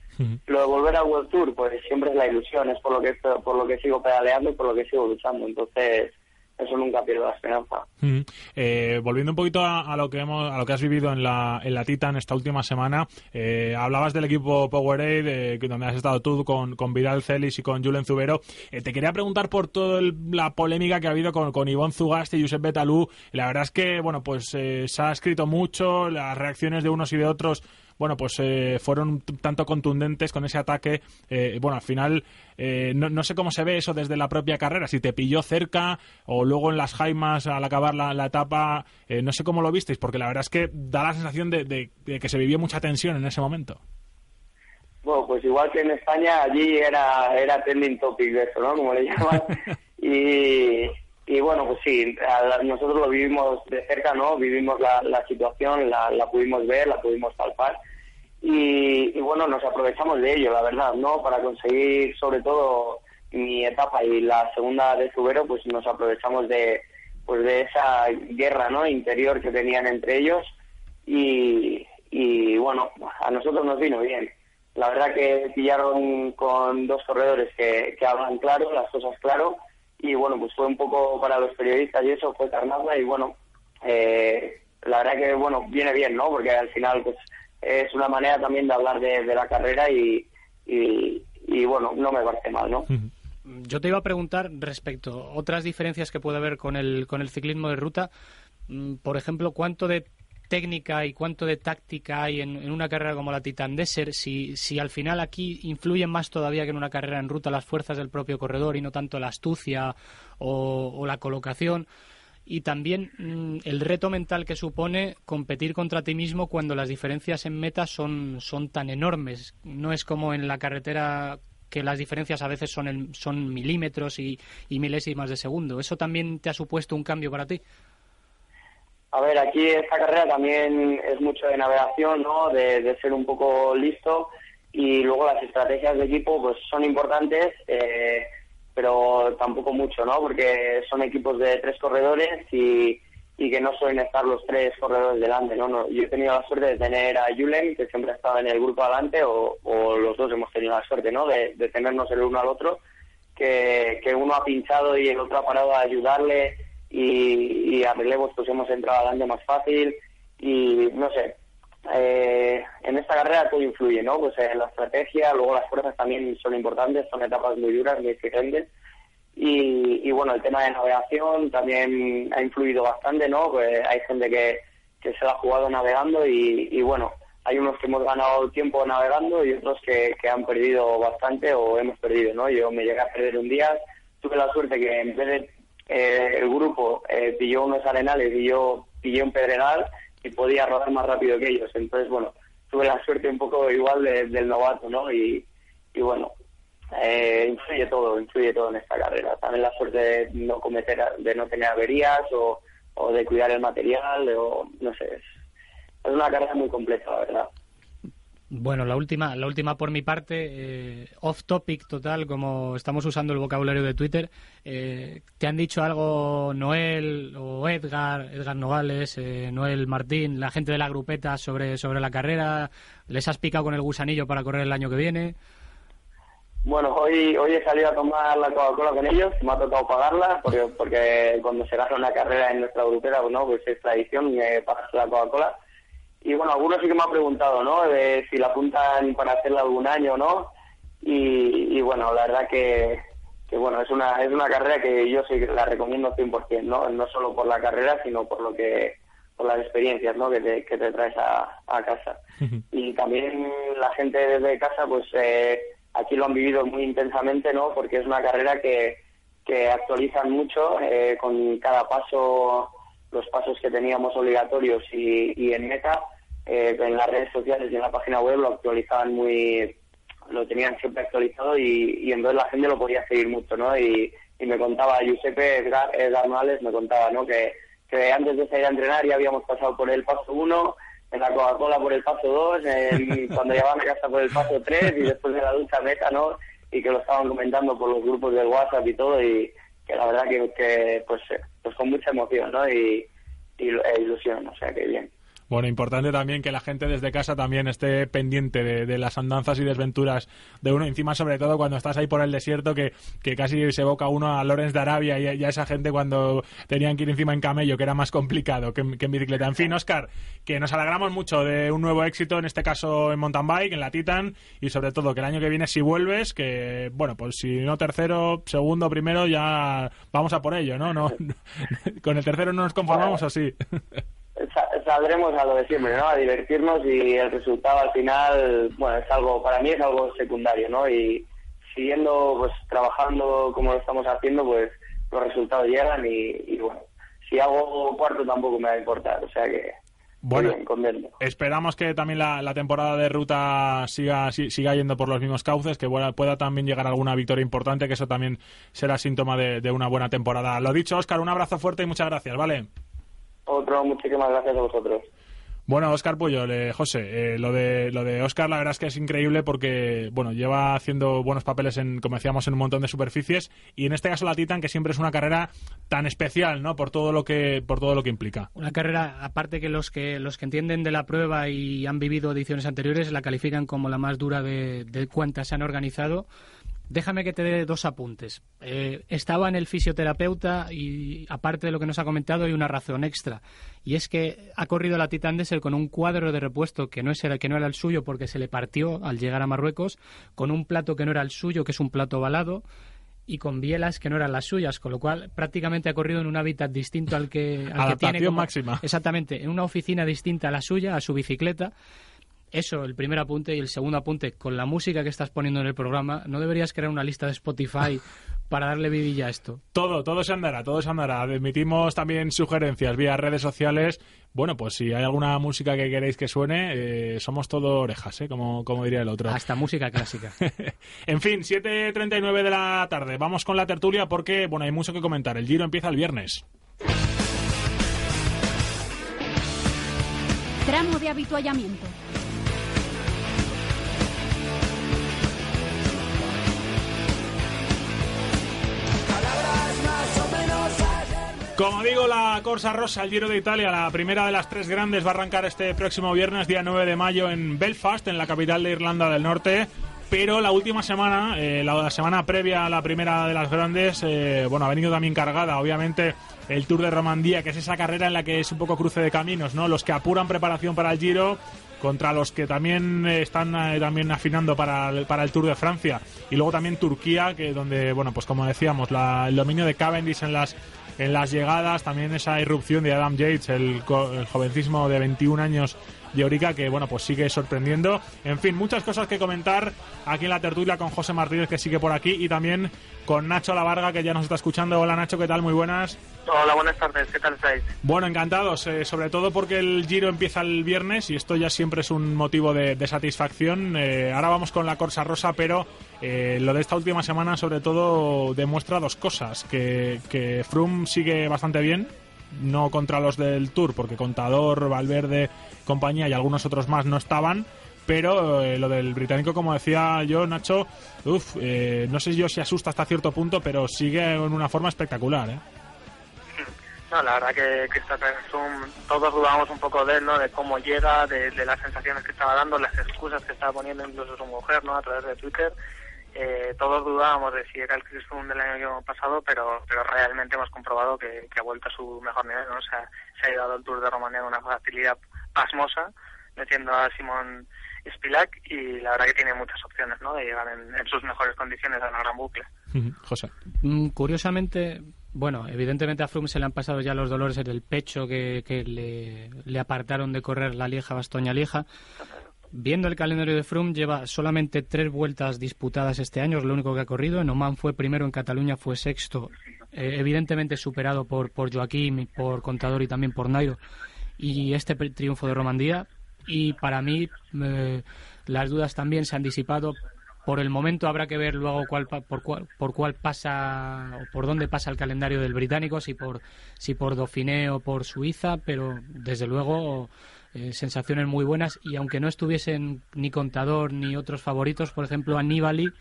Lo de volver al World Tour, pues siempre es la ilusión, es por lo que por lo que sigo pedaleando y por lo que sigo luchando. Entonces, eso nunca pierdo la esperanza. Eh, volviendo un poquito a, lo que hemos, a lo que has vivido en la, en la Titan esta última semana, eh, hablabas del equipo Powerade, donde has estado tú con, con Vidal Celis y con Julen Zubero. Eh, te quería preguntar por toda la polémica que ha habido con, con Ivonne Zugasti y Josep Betalú. La verdad es que, bueno, pues se ha escrito mucho, las reacciones de unos y de otros bueno, pues eh, fueron tanto contundentes con ese ataque. Eh, bueno, al final eh, no, sé cómo se ve eso desde la propia carrera, si te pilló cerca o luego en las jaimas al acabar la, etapa, no sé cómo lo visteis, porque la verdad es que da la sensación de, que se vivió mucha tensión en ese momento. Bueno, pues igual que en España, allí era, era trending topic de eso, ¿no? Como le llaman. y, y bueno, pues sí, nosotros lo vivimos de cerca, ¿no? Vivimos la, la situación, la, pudimos ver, la pudimos palpar y, bueno, nos aprovechamos de ello, la verdad, ¿no? Para conseguir sobre todo mi etapa y la segunda de Subero, pues nos aprovechamos de pues de esa guerra, ¿no? Interior que tenían entre ellos y, y bueno, a nosotros nos vino bien. La verdad que pillaron con dos corredores que, que hablan claro, las cosas claro y bueno, pues fue un poco para los periodistas y eso fue carnada y bueno, eh, la verdad que bueno, viene bien, ¿no? Porque al final pues es una manera también de hablar de, la carrera y, y, bueno, no me parece mal, ¿no? Yo te iba a preguntar respecto a otras diferencias que puede haber con el, con el ciclismo de ruta. Mm, por ejemplo, ¿cuánto de técnica y cuánto de táctica hay en, una carrera como la Titan Desert, si, si al final aquí influyen más todavía que en una carrera en ruta las fuerzas del propio corredor y no tanto la astucia o, la colocación. Y también mm, el reto mental que supone competir contra ti mismo cuando las diferencias en meta son, son tan enormes. No es como en la carretera que las diferencias a veces son, son milímetros y, y milésimas de segundo. ¿Eso también te ha supuesto un cambio para ti? A ver, aquí esta carrera también es mucho de navegación, ¿no? De, ser un poco listo y luego las estrategias de equipo pues son importantes, eh, pero tampoco mucho, ¿no? Porque son equipos de tres corredores y, y que no suelen estar los tres corredores delante, ¿no? Yo he tenido la suerte de tener a Julen, que siempre ha estado en el grupo adelante, o, los dos hemos tenido la suerte, ¿no? De, de tenernos el uno al otro, que, que uno ha pinchado y el otro ha parado a ayudarle y, a relevos pues hemos entrado adelante más fácil y no sé, eh, en esta carrera todo influye, ¿no? Pues en la estrategia, luego las fuerzas también son importantes, son etapas muy duras, muy exigentes. Y, bueno, el tema de navegación también ha influido bastante, ¿no? Pues hay gente que, que se la ha jugado navegando y, y, bueno, hay unos que hemos ganado tiempo navegando y otros que, que han perdido bastante o hemos perdido, ¿no? Yo me llegué a perder un día, tuve la suerte que en vez de eh, el grupo eh, pilló unos arenales y yo pillé un pedregal y podía rodar más rápido que ellos. Entonces, bueno, tuve la suerte un poco igual del novato, ¿no? Y, y bueno, eh, influye todo, influye todo en esta carrera. También la suerte de no cometer, de no tener averías o, o de cuidar el material, o no sé, es, es una carrera muy compleja, la verdad. Bueno, la última, la última por mi parte, eh, off topic total, como estamos usando el vocabulario de Twitter. Eh, ¿Te han dicho algo Noel o Edgar, Edgar Nogales, eh, Noel Martín, la gente de la grupeta sobre, sobre la carrera? ¿Les has picado con el gusanillo para correr el año que viene? Bueno, hoy, hoy he salido a tomar la Coca-Cola con ellos, me ha tocado pagarla, porque, porque cuando se gana una carrera en nuestra grupeta, pues, no, pues es tradición, me pagas la Coca-Cola y bueno, algunos sí que me han preguntado, ¿no? De si la apuntan para hacerla algún año, ¿no? Y, bueno, la verdad que, que, bueno, es una, es una carrera que yo sí que la recomiendo 100%, ¿no? No solo por la carrera, sino por lo que por las experiencias ¿no? que, te, que te traes a, a casa. y también la gente desde casa, pues eh, aquí lo han vivido muy intensamente, ¿no? Porque es una carrera que, que actualizan mucho eh, con cada paso, los pasos que teníamos obligatorios y, y en meta eh, en las redes sociales y en la página web lo actualizaban muy, lo tenían siempre actualizado y, y entonces la gente lo podía seguir mucho, ¿no? Y, y me contaba Giuseppe Edgar, Edgar me contaba, ¿no? Que, que antes de salir a entrenar ya habíamos pasado por el paso 1, en la Coca-Cola por el paso 2, cuando llegaban a casa por el paso 3 y después de la ducha meta, ¿no? Y que lo estaban comentando por los grupos del WhatsApp y todo y que la verdad que, que pues, pues con mucha emoción, ¿no? Y, y e ilusión, o sea que bien. Bueno, importante también que la gente desde casa también esté pendiente de, las andanzas y desventuras de uno, encima sobre todo cuando estás ahí por el desierto que, que casi se evoca uno a Lorenz de Arabia y, a esa gente cuando tenían que ir encima en camello, que era más complicado que, en bicicleta. En fin, Oscar, que nos alegramos mucho de un nuevo éxito, en este caso en mountain bike, en la Titan, y sobre todo que el año que viene si vuelves, que bueno, pues si no tercero, segundo, primero, ya vamos a por ello, ¿no? no con el tercero no nos conformamos así. saldremos a lo de siempre, ¿no? A divertirnos y el resultado al final, bueno, es algo, para mí es algo secundario, ¿no? Y siguiendo, pues trabajando como lo estamos haciendo, pues los resultados llegan y, bueno, si hago cuarto tampoco me va a importar, o sea que bueno, esperamos que también la, temporada de ruta siga, siga yendo por los mismos cauces, que pueda también llegar alguna victoria importante, que eso también será síntoma de, de una buena temporada. Lo dicho, Oscar, un abrazo fuerte y muchas gracias, ¿vale? Otro, muchísimas gracias a vosotros. Bueno, Oscar Puyol, eh, José, eh, lo de lo de Oscar la verdad es que es increíble porque bueno lleva haciendo buenos papeles en como decíamos en un montón de superficies y en este caso la Titan que siempre es una carrera tan especial, ¿no? Por todo lo que por todo lo que implica. Una carrera aparte que los que los que entienden de la prueba y han vivido ediciones anteriores la califican como la más dura de, de cuantas se han organizado Déjame que te dé dos apuntes. Eh, estaba en el fisioterapeuta y aparte de lo que nos ha comentado hay una razón extra y es que ha corrido la Titan Desert con un cuadro de repuesto que no, es que no era el suyo porque se le partió al llegar a Marruecos, con un plato que no era el suyo, que es un plato balado y con bielas que no eran las suyas, con lo cual prácticamente ha corrido en un hábitat distinto al que, al que tiene máxima. Exactamente, en una oficina distinta a la suya, a su bicicleta eso, el primer apunte y el segundo apunte, con la música que estás poniendo en el programa, ¿no deberías crear una lista de Spotify para darle vidilla a esto? Todo, todo se andará, todo se andará. Admitimos también sugerencias vía redes sociales. Bueno, pues si hay alguna música que queréis que suene, eh, somos todo orejas, ¿eh? como, como diría el otro. Hasta música clásica. en fin, 7.39 de la tarde. Vamos con la tertulia porque, bueno, hay mucho que comentar. El giro empieza el viernes. Tramo de habituallamiento. Como digo, la Corsa Rosa, el Giro de Italia, la primera de las tres grandes, va a arrancar este próximo viernes, día 9 de mayo, en Belfast, en la capital de Irlanda del Norte. Pero la última semana, eh, la, semana previa a la primera de las grandes, eh, bueno, ha venido también cargada, obviamente, el Tour de Romandía, que es esa carrera en la que es un poco cruce de caminos, ¿no? Los que apuran preparación para el Giro contra los que también eh, están también afinando para el, para el Tour de Francia y luego también Turquía que donde bueno pues como decíamos la, el dominio de Cavendish en las en las llegadas, también esa irrupción de Adam Yates, el, el jovencismo de 21 años de Orica, que bueno, pues sigue sorprendiendo. En fin, muchas cosas que comentar aquí en la tertulia con José Martínez, que sigue por aquí, y también con Nacho Lavarga, que ya nos está escuchando. Hola Nacho, ¿qué tal? Muy buenas. Hola, buenas tardes, ¿qué tal estáis? Bueno, encantados, eh, sobre todo porque el Giro empieza el viernes y esto ya siempre es un motivo de, satisfacción. Eh, ahora vamos con la Corsa Rosa, pero eh, lo de esta última semana sobre todo demuestra dos cosas, que, que Froome sigue bastante bien, no contra los del Tour, porque Contador, Valverde, compañía y algunos otros más no estaban, pero lo del británico, como decía yo, Nacho, uf, no sé yo si asusta hasta cierto punto, pero sigue en una forma espectacular. ¿eh? No, la verdad que, todos dudamos un poco de él, ¿no? De cómo llega, de, las sensaciones que estaba dando, las excusas que estaba poniendo incluso su mujer, ¿no? A través de Twitter. Eh, todos dudábamos de si era el Chris Froome del año pasado, pero pero realmente hemos comprobado que, ha vuelto a su mejor nivel, ¿no? O sea, se ha llevado el Tour de Romania con una facilidad pasmosa, metiendo a Simón Spilak y la verdad que tiene muchas opciones, ¿no? De llegar en, en sus mejores condiciones a la gran bucle. José. Mm, curiosamente, bueno, evidentemente a Froome se le han pasado ya los dolores en el pecho que, le, apartaron de correr la Lieja Bastoña Lieja. Viendo el calendario de Froome, lleva solamente tres vueltas disputadas este año, es lo único que ha corrido. En Oman fue primero, en Cataluña fue sexto, eh, evidentemente superado por, por Joaquín, por Contador y también por Nairo. Y este triunfo de Romandía. Y para mí, eh, las dudas también se han disipado por el momento habrá que ver luego cuál, por, cuál, por cuál pasa o por dónde pasa el calendario del británico, si por, si por Dauphiné o por Suiza, pero desde luego eh, sensaciones muy buenas. Y aunque no estuviesen ni Contador ni otros favoritos, por ejemplo Aníbali,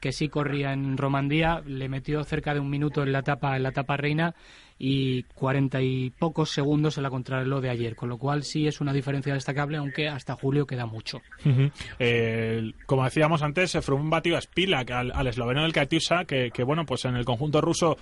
que sí corría en Romandía, le metió cerca de un minuto en la etapa, en la etapa reina y cuarenta y pocos segundos en la contrarreloj de ayer, con lo cual sí es una diferencia destacable, aunque hasta julio queda mucho. Eh, como decíamos antes, Froome batió a Spilak, al, al esloveno del Katusha, que, que, bueno, pues en el conjunto ruso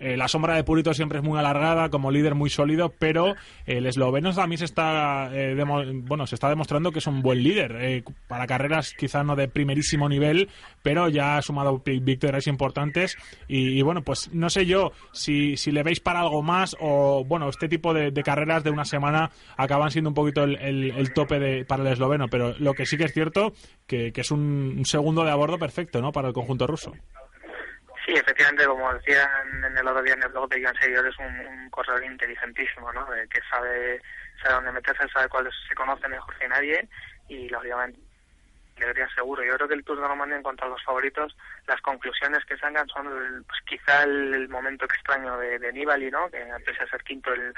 eh, la sombra de Purito siempre es muy alargada, como líder muy sólido, pero el esloveno también se está, eh, bueno, se está demostrando que es un buen líder. para carreras quizá no de primerísimo nivel, pero ya ha sumado victorias importantes. Y, y, bueno, pues no sé yo si, si le veis para algo más o, bueno, este tipo de, carreras de una semana acaban siendo un poquito el, tope de, para el esloveno, pero lo que sí que es cierto que, que es un, segundo de abordo perfecto, ¿no?, para el conjunto ruso. Sí, efectivamente, como decía en el otro día en el blog de Iván Seguidor, es un, corredor inteligentísimo, ¿no? que sabe, sabe dónde meterse, sabe cuáles se conoce mejor que nadie y, lógicamente, debería seguro. Yo creo que el Tour de Romandía en cuanto a los favoritos, las conclusiones que salgan son pues, quizá el, momento extraño de, de Nibali, ¿no? que pese a ser quinto, él,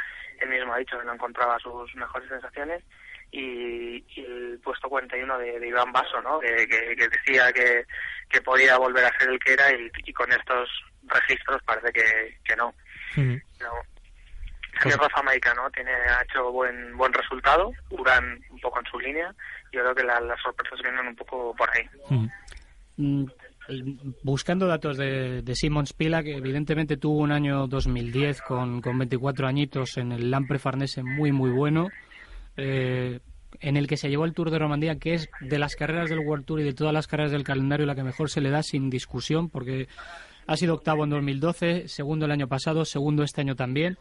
mismo ha dicho que no encontraba sus mejores sensaciones. Y, el puesto 41 de, de Iván Basso, ¿no? que, que, decía que, que podía volver a ser el que era y, con estos registros parece que, que no. Pues Rafa Maica, ¿no? Tiene, ha hecho buen buen resultado, Urán un poco en su línea, yo creo que las sorpresas vienen un poco por ahí. Mm, buscando datos de, de Simon Spila, que evidentemente tuvo un año 2010 con, con 24 añitos en el Lampre Farnese muy, muy bueno, eh, en el que se llevó el Tour de Romandía, que es de las carreras del World Tour y de todas las carreras del calendario la que mejor se le da sin discusión, porque ha sido octavo en 2012, segundo el año pasado, segundo este año también.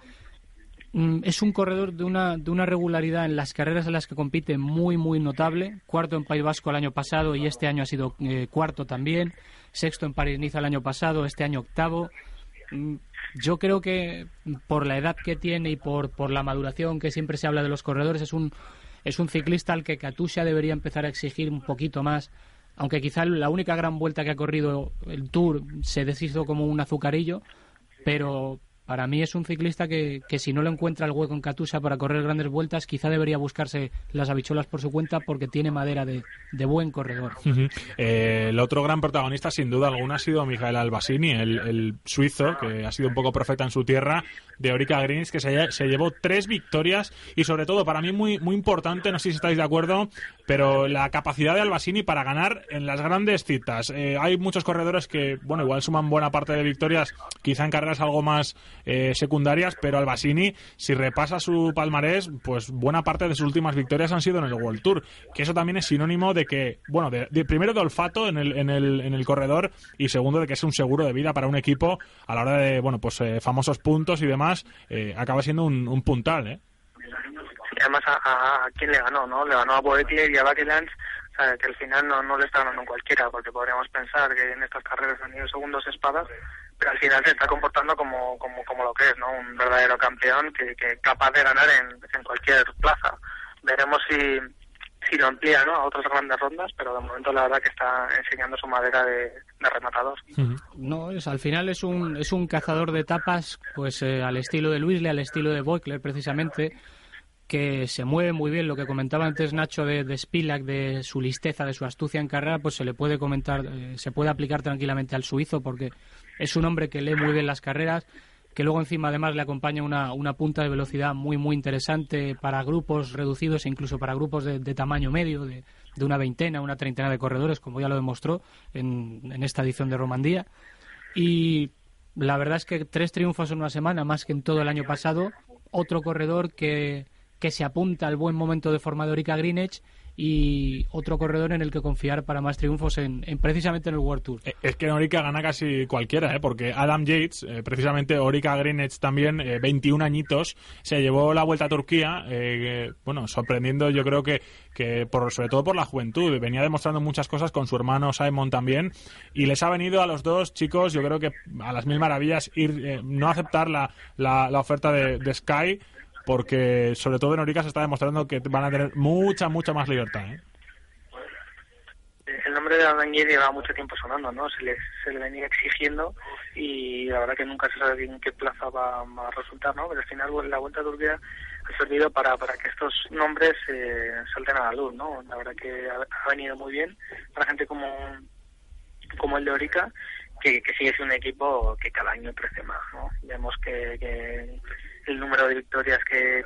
Mm, es un corredor de una, de una regularidad en las carreras en las que compite muy, muy notable. Cuarto en País Vasco el año pasado y este año ha sido eh, cuarto también. Sexto en París-Niza el año pasado, este año octavo. Mm, yo creo que por la edad que tiene y por, por la maduración que siempre se habla de los corredores, es un, es un ciclista al que Katusha debería empezar a exigir un poquito más. Aunque quizá la única gran vuelta que ha corrido el Tour se deshizo como un azucarillo, pero para mí es un ciclista que, que si no lo encuentra el hueco en Catusa para correr grandes vueltas, quizá debería buscarse las habichuelas por su cuenta porque tiene madera de, de buen corredor. Eh, el otro gran protagonista, sin duda alguna, ha sido Mijael Albasini, el, suizo, que ha sido un poco profeta en su tierra, de Orica Greens, que se, se, llevó tres victorias y sobre todo, para mí muy, muy importante, no sé si estáis de acuerdo, pero la capacidad de Albasini para ganar en las grandes citas. Eh, hay muchos corredores que, bueno, igual suman buena parte de victorias, quizá en carreras algo más eh, secundarias, pero Albasini, si repasa su palmarés, pues buena parte de sus últimas victorias han sido en el World Tour, que eso también es sinónimo de que, bueno, de, de primero de olfato en el, en, el, en el corredor y segundo de que es un seguro de vida para un equipo a la hora de, bueno, pues eh, famosos puntos y demás, eh, acaba siendo un, un puntal, ¿eh? además a, a, quién le ganó, ¿no? Le ganó a Boettier y a Bakelands, o sea, que al final no, no le está ganando cualquiera, porque podríamos pensar que en estas carreras han ido segundos espadas, pero al final se está comportando como, como, como lo que es, ¿no? Un verdadero campeón que, que capaz de ganar en, en cualquier plaza. Veremos si, si lo amplía ¿no? a otras grandes rondas, pero de momento la verdad que está enseñando su madera de, de rematador. No, es, al final es un, es un cazador de etapas pues eh, al estilo de Luisle, al estilo de Boykler precisamente, que se mueve muy bien. Lo que comentaba antes Nacho de, de Spilak, de su listeza, de su astucia en carrera, pues se le puede comentar, eh, se puede aplicar tranquilamente al suizo porque es un hombre que lee muy bien las carreras que luego encima además le acompaña una, una punta de velocidad muy muy interesante para grupos reducidos e incluso para grupos de, de tamaño medio, de, de, una veintena, una treintena de corredores, como ya lo demostró en, en esta edición de Romandía. Y la verdad es que tres triunfos en una semana, más que en todo el año pasado. Otro corredor que, que se apunta al buen momento de forma de Orica Greenwich y otro corredor en el que confiar para más triunfos en, en precisamente en el World Tour. Es que en Orica gana casi cualquiera, ¿eh? porque Adam Yates, eh, precisamente Orica Greenwich también, eh, 21 añitos, se llevó la vuelta a Turquía, eh, bueno, sorprendiendo yo creo que, que por, sobre todo por la juventud, venía demostrando muchas cosas con su hermano Simon también, y les ha venido a los dos chicos, yo creo que a las mil maravillas, ir eh, no aceptar la, la, la oferta de, de Sky, porque sobre todo en Orica se está demostrando que van a tener mucha, mucha más libertad. ¿eh? El nombre de Adanguer lleva mucho tiempo sonando, ¿no? Se le, se le venía exigiendo y la verdad que nunca se sabe bien en qué plaza va, a resultar, ¿no? Pero al final la Vuelta a Turquía ha servido para, para que estos nombres eh, salten a la luz, ¿no? La verdad que ha, venido muy bien para gente como, como el de Orica que, que sigue siendo un equipo que cada año crece más, ¿no? Vemos que, que el número de victorias que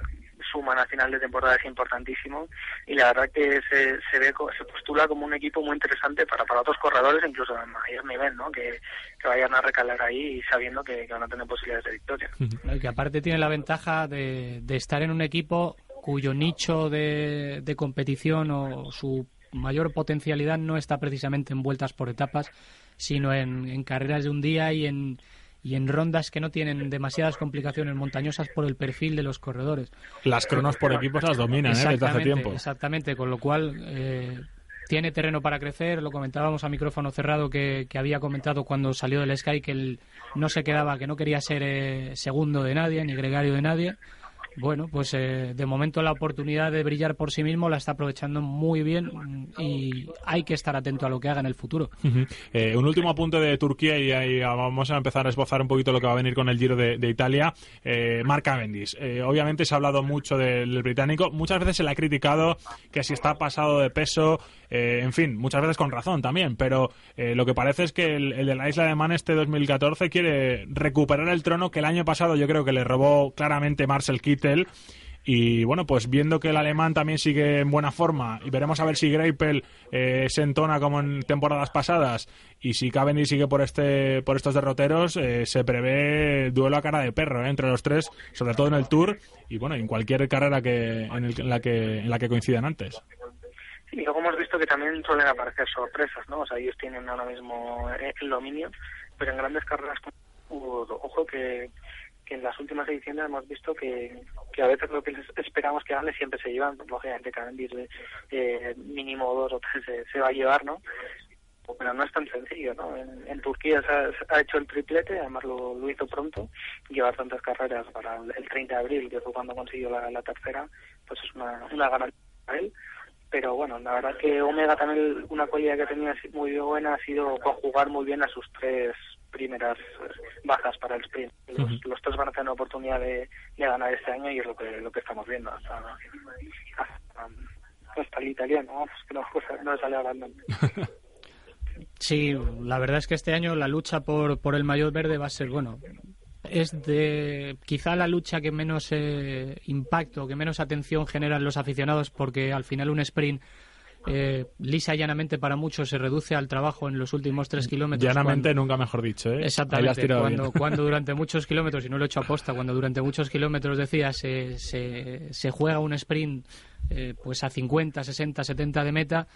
suman a final de temporada es importantísimo y la verdad que se, se ve se postula como un equipo muy interesante para, para otros corredores incluso a mayor nivel ¿no? que, que vayan a recalar ahí sabiendo que, que van a tener posibilidades de victoria y que aparte tiene la ventaja de, de estar en un equipo cuyo nicho de, de competición o su mayor potencialidad no está precisamente en vueltas por etapas sino en, en carreras de un día y en y en rondas que no tienen demasiadas complicaciones montañosas por el perfil de los corredores. Las cronos por equipos las dominan ¿eh? desde hace tiempo. Exactamente, con lo cual eh, tiene terreno para crecer. Lo comentábamos a micrófono cerrado que, que había comentado cuando salió del Sky que él no se quedaba, que no quería ser eh, segundo de nadie ni gregario de nadie. Bueno, pues eh, de momento la oportunidad de brillar por sí mismo la está aprovechando muy bien y hay que estar atento a lo que haga en el futuro. Eh, un último apunte de Turquía y ahí vamos a empezar a esbozar un poquito lo que va a venir con el Giro de, Italia. Eh, Mark Cavendish. Eh, obviamente se ha hablado mucho del británico. Muchas veces se le ha criticado que si está pasado de peso, eh, en fin, muchas veces con razón también, pero lo que parece es que el, de la isla de Man este 2014 quiere recuperar el trono que el año pasado yo creo que le robó claramente Marcel Y bueno, pues viendo que el alemán también sigue en buena forma y veremos a ver si Greipel eh, se entona como en temporadas pasadas y si Cavendish sigue por este por estos derroteros, eh, se prevé duelo a cara de perro eh, entre los tres, sobre todo en el Tour y bueno, en cualquier carrera que en, el, en la que en la que coincidan antes. Y luego hemos visto que también suelen aparecer sorpresas, ¿no? O sea, ellos tienen ahora mismo el dominio, pero en grandes carreras, ojo que, en las últimas ediciones hemos visto que, a veces lo que esperamos que gane siempre se llevan, lógicamente Cavendish eh, mínimo dos o tres se, se va a llevar, ¿no? pero no es tan sencillo, ¿no? En, Turquía se ha, hecho el triplete, además lo, hizo pronto, llevar tantas carreras para el, el 30 de abril, que fue cuando consiguió la, la tercera, pues es una, una ganancia para él pero bueno, la verdad que Omega también una cualidad que tenía muy buena ha sido conjugar muy bien a sus tres primeras eh, bajas para el sprint. Los, los tres van a tener la oportunidad de, de, ganar este año y es lo que lo que estamos viendo hasta, hasta, hasta el italiano, vamos, que no, no sale hablando. Sí, la verdad es que este año la lucha por, por el maillot verde va a ser, bueno, es de quizá la lucha que menos eh, impacto, que menos atención generan los aficionados, porque al final un sprint eh, lisa y llanamente para muchos se reduce al trabajo en los últimos tres kilómetros. Llanamente cuando, nunca mejor dicho, ¿eh? Exactamente. Cuando, cuando, durante muchos kilómetros, y no lo he hecho aposta, cuando durante muchos kilómetros decía se, se, se juega un sprint eh, pues a 50, 60, 70 de meta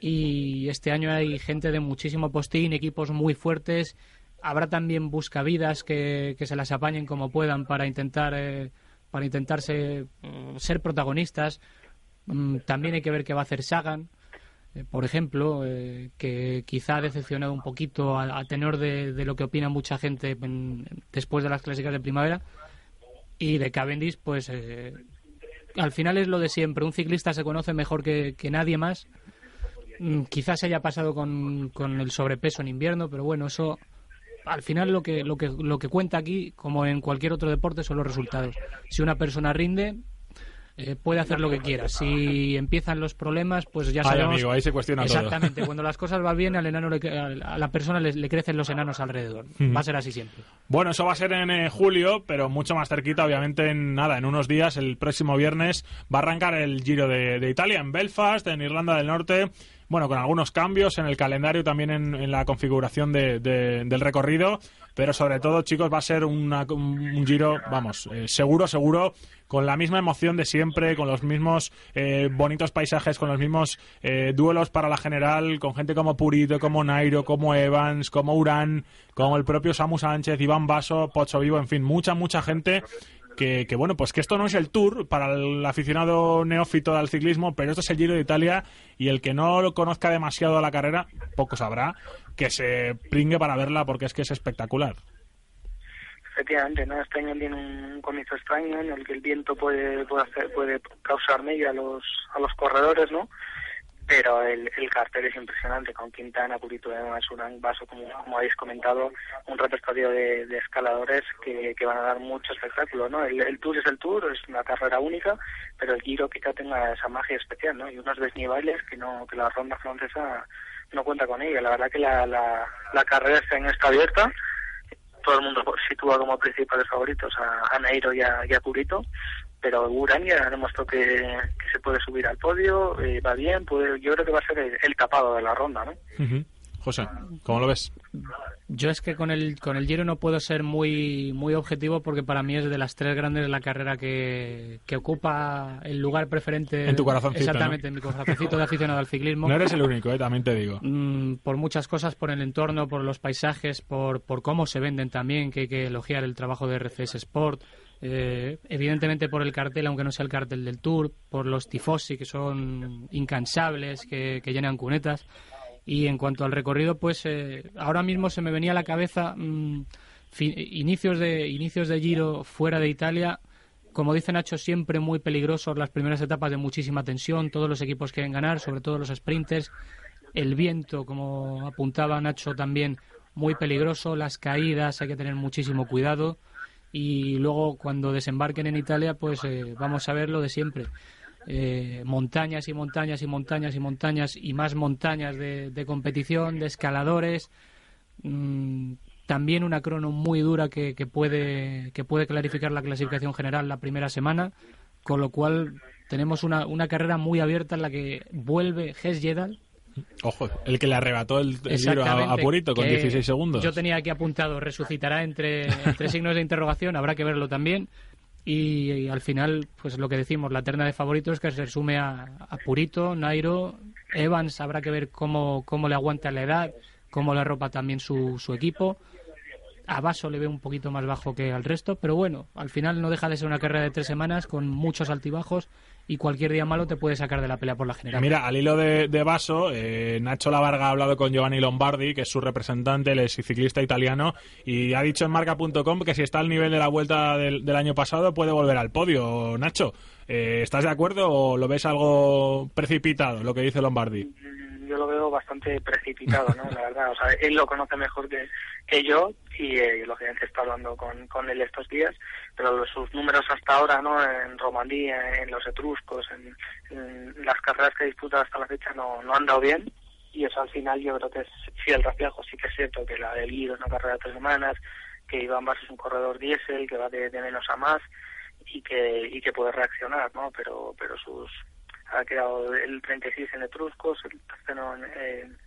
y este año hay gente de muchísimo postín, equipos muy fuertes. Habrá también buscavidas que, que se las apañen como puedan para intentar eh, para intentarse mm, ser protagonistas. Mm, también hay que ver qué va a hacer Sagan, eh, por ejemplo, eh, que quizá ha decepcionado un poquito a, tenor de, lo que opina mucha gente en, después de las clásicas de primavera. Y de Cavendish, pues eh, al final es lo de siempre. Un ciclista se conoce mejor que, que nadie más. Mm, quizás haya pasado con, con, el sobrepeso en invierno, pero bueno, eso al final lo que, lo que lo que cuenta aquí, como en cualquier otro deporte, son los resultados. Si una persona rinde, eh, puede hacer lo que quiera. Si empiezan los problemas, pues ya sabemos. Ay, amigo, ahí se cuestiona exactamente. todo. Cuando las cosas van bien, al enano le, a la persona le, le, crecen los enanos alrededor. Mm. Va a ser así siempre. Bueno, eso va a ser en eh, julio, pero mucho más cerquita, obviamente, en nada, en unos días, el próximo viernes, va a arrancar el Giro de, de Italia en Belfast, en Irlanda del Norte bueno, con algunos cambios en el calendario, también en, en la configuración de, de, del recorrido, pero sobre todo, chicos, va a ser una, un, giro, vamos, eh, seguro, seguro, con la misma emoción de siempre, con los mismos eh, bonitos paisajes, con los mismos eh, duelos para la general, con gente como Purito, como Nairo, como Evans, como Urán, como el propio Samu Sánchez, Iván Baso, Pocho Vivo, en fin, mucha, mucha gente que, que, bueno, pues que esto no es el Tour para el aficionado neófito al ciclismo, pero esto es el Giro de Italia y el que no lo conozca demasiado la carrera, poco sabrá, que se pringue para verla porque es que es espectacular. Efectivamente, ¿no? Este año tiene un comienzo extraño en el que el viento puede puede, hacer, puede causar medio a los a los corredores, ¿no? Pero el, el cartel es impresionante con Quintana, Purito de Urán, Vaso, como, como habéis comentado, un repertorio de, de escaladores que, que, van a dar mucho espectáculo, ¿no? El, el, Tour es el Tour, es una carrera única, pero el Giro quizá tenga esa magia especial, ¿no? Y unos desniveles que no que la ronda francesa no cuenta con ella. La verdad que la, la, la carrera este año está abierta, todo el mundo sitúa como principales favoritos a, a Neiro y a, y a Purito, pero Urán ya demostró que, que, se puede subir al podio, eh, va bien, puede, yo creo que va a ser el, el capado de la ronda, ¿no? Uh -huh. José, ¿cómo lo ves? Yo es que con el con el Giro no puedo ser muy muy objetivo porque para mí es de las tres grandes la carrera que, que ocupa el lugar preferente en tu corazoncito exactamente ¿no? en mi corazoncito de aficionado al ciclismo. No eres el único, eh, también te digo. Mm, por muchas cosas, por el entorno, por los paisajes, por por cómo se venden también, que hay que elogiar el trabajo de RCS Sport. Eh, evidentemente por el cartel, aunque no sea el cartel del Tour, por los tifosi que son incansables, que, llenan cunetas. Y en cuanto al recorrido, pues eh, ahora mismo se me venía a la cabeza mmm, inicios de inicios de Giro fuera de Italia. Como dice Nacho, siempre muy peligrosos las primeras etapas de muchísima tensión. Todos los equipos quieren ganar, sobre todo los sprinters. El viento, como apuntaba Nacho también, muy peligroso. Las caídas, hay que tener muchísimo cuidado. Y luego, cuando desembarquen en Italia, pues eh, vamos a ver lo de siempre. Eh, montañas y montañas y montañas y montañas y más montañas de, de competición, de escaladores. Mmm, también una crono muy dura que, que, puede, que puede clarificar la clasificación general la primera semana, con lo cual tenemos una, una carrera muy abierta en la que vuelve Ges Jedal. Ojo, el que le arrebató el, el a, a, Purito con 16 segundos. Yo tenía aquí apuntado, resucitará entre, entre signos de interrogación, habrá que verlo también. Y, y, al final, pues lo que decimos, la terna de favoritos que se resume a, a, Purito, Nairo, Evans, habrá que ver cómo, cómo le aguanta la edad, cómo le arropa también su, su equipo. A Vaso le ve un poquito más bajo que al resto, pero bueno, al final no deja de ser una carrera de tres semanas con muchos altibajos y cualquier día malo te puede sacar de la pelea por la general. Mira, al hilo de, de Vaso, eh, Nacho Lavarga ha hablado con Giovanni Lombardi, que es su representante, él es ciclista italiano, y ha dicho en marca.com que si está al nivel de la vuelta del, del año pasado puede volver al podio. Nacho, eh, ¿estás de acuerdo o lo ves algo precipitado, lo que dice Lombardi? Yo lo veo bastante precipitado, ¿no? La verdad, o sea, él lo conoce mejor que, que yo y eh, lógicamente está hablando con, con él estos días, pero sus números hasta ahora, ¿no? En Romandía, en los Etruscos, en, las carreras que ha disputado hasta la fecha no, no han dado bien y eso al final yo creo que es fiel reflejo. Sí que es cierto que la del Guido es una carrera de tres semanas, que Iván Bas es un corredor diésel, que va de, menos a más y que, y que puede reaccionar, ¿no? Pero, pero sus ha quedado el 36 en Etruscos, el tercero en,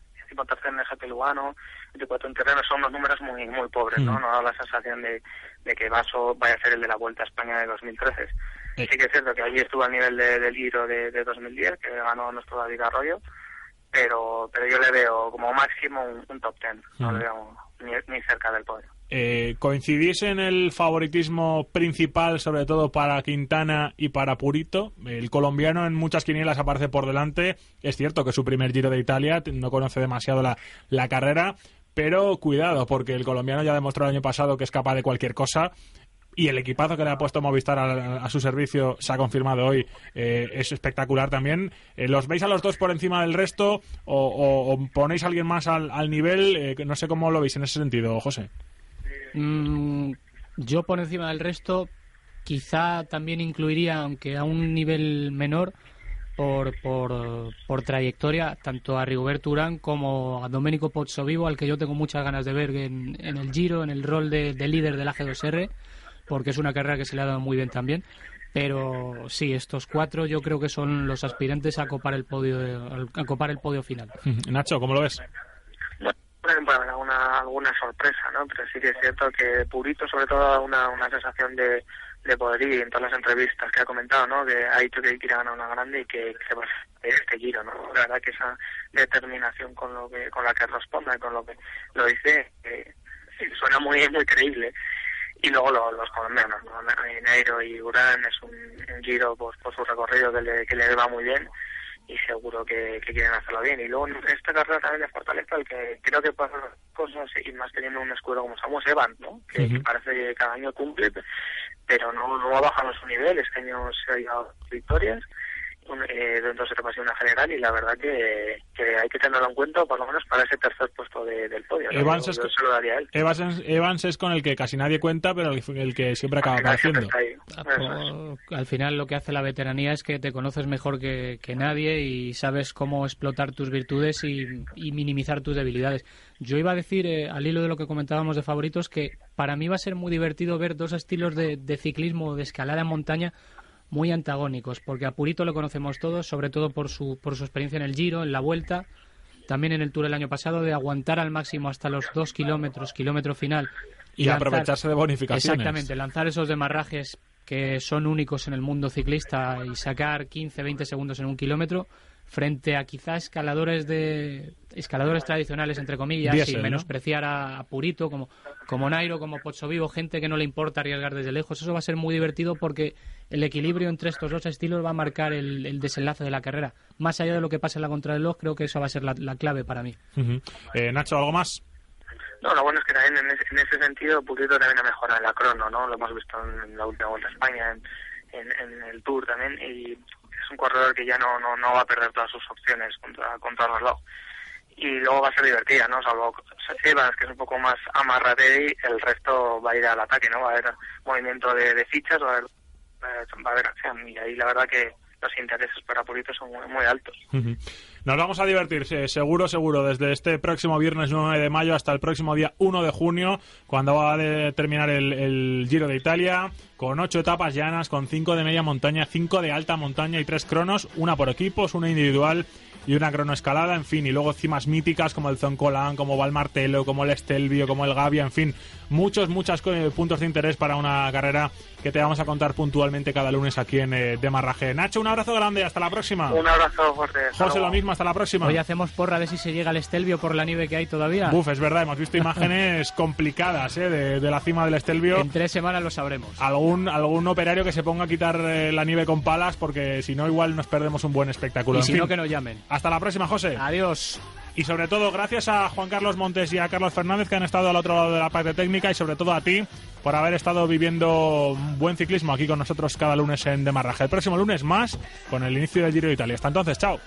tercero en el Lugano, 24 en terreno, son unos números muy muy pobres, ¿no? Mm. No da la sensación de, de que Vaso vaya a ser el de la Vuelta a España de 2013. Eh. Sí que es cierto que allí estuvo al nivel de, del Giro de, de 2010, que ganó nuestro David Arroyo, pero pero yo le veo como máximo un, top ten, no le veo ni, cerca del podio. Eh, ¿Coincidís en el favoritismo principal, sobre todo para Quintana y para Purito? El colombiano en muchas quinielas aparece por delante. Es cierto que su primer Giro de Italia, no conoce demasiado la, la carrera, pero cuidado, porque el colombiano ya demostró el año pasado que es capaz de cualquier cosa y el equipazo que le ha puesto Movistar a, su servicio se ha confirmado hoy eh, es espectacular también. Eh, ¿Los veis a los dos por encima del resto o, ponéis a alguien más al, nivel? Eh, no sé cómo lo veis en ese sentido, José. Mm, yo por encima del resto quizá también incluiría, aunque a un nivel menor, por, por, trayectoria, tanto a Rigoberto Urán como a Domenico Pozzovivo, al que yo tengo muchas ganas de ver en, el Giro, en el rol de, de líder del AG2R porque es una carrera que se le ha dado muy bien también. Pero sí, estos cuatro yo creo que son los aspirantes a copar el podio, a copar el podio final. Nacho, ¿cómo lo ves? Bueno, puede haber alguna, alguna sorpresa, ¿no? Pero sí que es cierto que Purito, sobre todo, una, una sensación de, de poderío en todas las entrevistas que ha comentado, ¿no? Que ha dicho que quiere ganar una grande y que, se va a este giro, ¿no? La verdad que esa determinación con lo que con la que responda, con lo que lo dice, eh, suena muy muy creíble y luego los, colombianos, ¿no? Neiro y Urán es un, giro pues, por su recorrido que le, que le va muy bien y seguro que, quieren hacerlo bien. Y luego en esta carrera también de Fortaleza, el que creo que pasa cosas, y más teniendo un escudo como Samuel Evan, ¿no? que, parece que cada año cumple, pero no, no ha bajado su nivel, este año se ha llegado victorias eh, dentro se repasó una general y la verdad que, hay que tenerlo en cuenta por lo menos para ese tercer puesto del podio. Evans, es, Evans, es con el que casi nadie cuenta, pero el, que siempre acaba apareciendo. Ah, al final lo que hace la veteranía es que te conoces mejor que, nadie y sabes cómo explotar tus virtudes y, minimizar tus debilidades. Yo iba a decir, eh, al hilo de lo que comentábamos de favoritos, que para mí va a ser muy divertido ver dos estilos de, de ciclismo, de escalada en montaña, muy antagónicos, porque a Purito lo conocemos todos, sobre todo por su, por su experiencia en el Giro, en la Vuelta, también en el Tour el año pasado, de aguantar al máximo hasta los dos kilómetros, kilómetro final. Y, aprovecharse de bonificaciones. Exactamente, lanzar esos demarrajes que son únicos en el mundo ciclista y sacar 15, 20 segundos en un kilómetro frente a quizás escaladores de escaladores tradicionales entre comillas y menospreciar a, Purito como como Nairo, como Pozzo Vivo, gente que no le importa arriesgar desde lejos. Eso va a ser muy divertido porque el equilibrio entre estos dos estilos va a marcar el, desenlace de la carrera. Más allá de lo que pase en la contrarreloj, creo que eso va a ser la, clave para mí. Eh, Nacho, ¿algo más? No, lo bueno es que también en ese, sentido Purito también ha mejorado en la crono, ¿no? Lo hemos visto en, la última Vuelta a España, en, el Tour también, y es un corredor que ya no, no, no va a perder todas sus opciones contra, contra el reloj. Y luego va a ser divertida, ¿no? Salvo Evans, que es un poco más amarrate y el resto va a ir al ataque, ¿no? Va a haber movimiento de, fichas, va a haber, va a haber acción. Y ahí la verdad que los intereses para Purito son muy, altos. Nos vamos a divertir, seguro, seguro, desde este próximo viernes 9 de mayo hasta el próximo día 1 de junio, cuando va a terminar el, Giro de Italia, con ocho etapas llanas, con cinco de media montaña, cinco de alta montaña y tres cronos, una por equipos, una individual y una cronoescalada, en fin, y luego cimas míticas como el Zoncolan, como Valmartelo, como el Estelvio, como el Gavia, en fin, muchos, muchos puntos de interés para una carrera que te vamos a contar puntualmente cada lunes aquí en eh, Demarraje. Nacho, un abrazo grande, hasta la próxima. Un abrazo fuerte. José, lo mismo, hasta la próxima. Hoy hacemos porra de si se llega al Estelvio por la nieve que hay todavía. Uf, es verdad, hemos visto imágenes complicadas eh, de, la cima del Estelvio. En tres semanas lo sabremos. Algún, algún operario que se ponga a quitar eh, la nieve con palas porque si no igual nos perdemos un buen espectáculo. Y si no que nos llamen. Hasta la próxima, José. Adiós. Y sobre todo, gracias a Juan Carlos Montes y a Carlos Fernández que han estado al otro lado de la parte técnica y sobre todo a ti por haber estado viviendo buen ciclismo aquí con nosotros cada lunes en Demarraje. El próximo lunes más con el inicio del Giro de Italia. Hasta entonces, chao.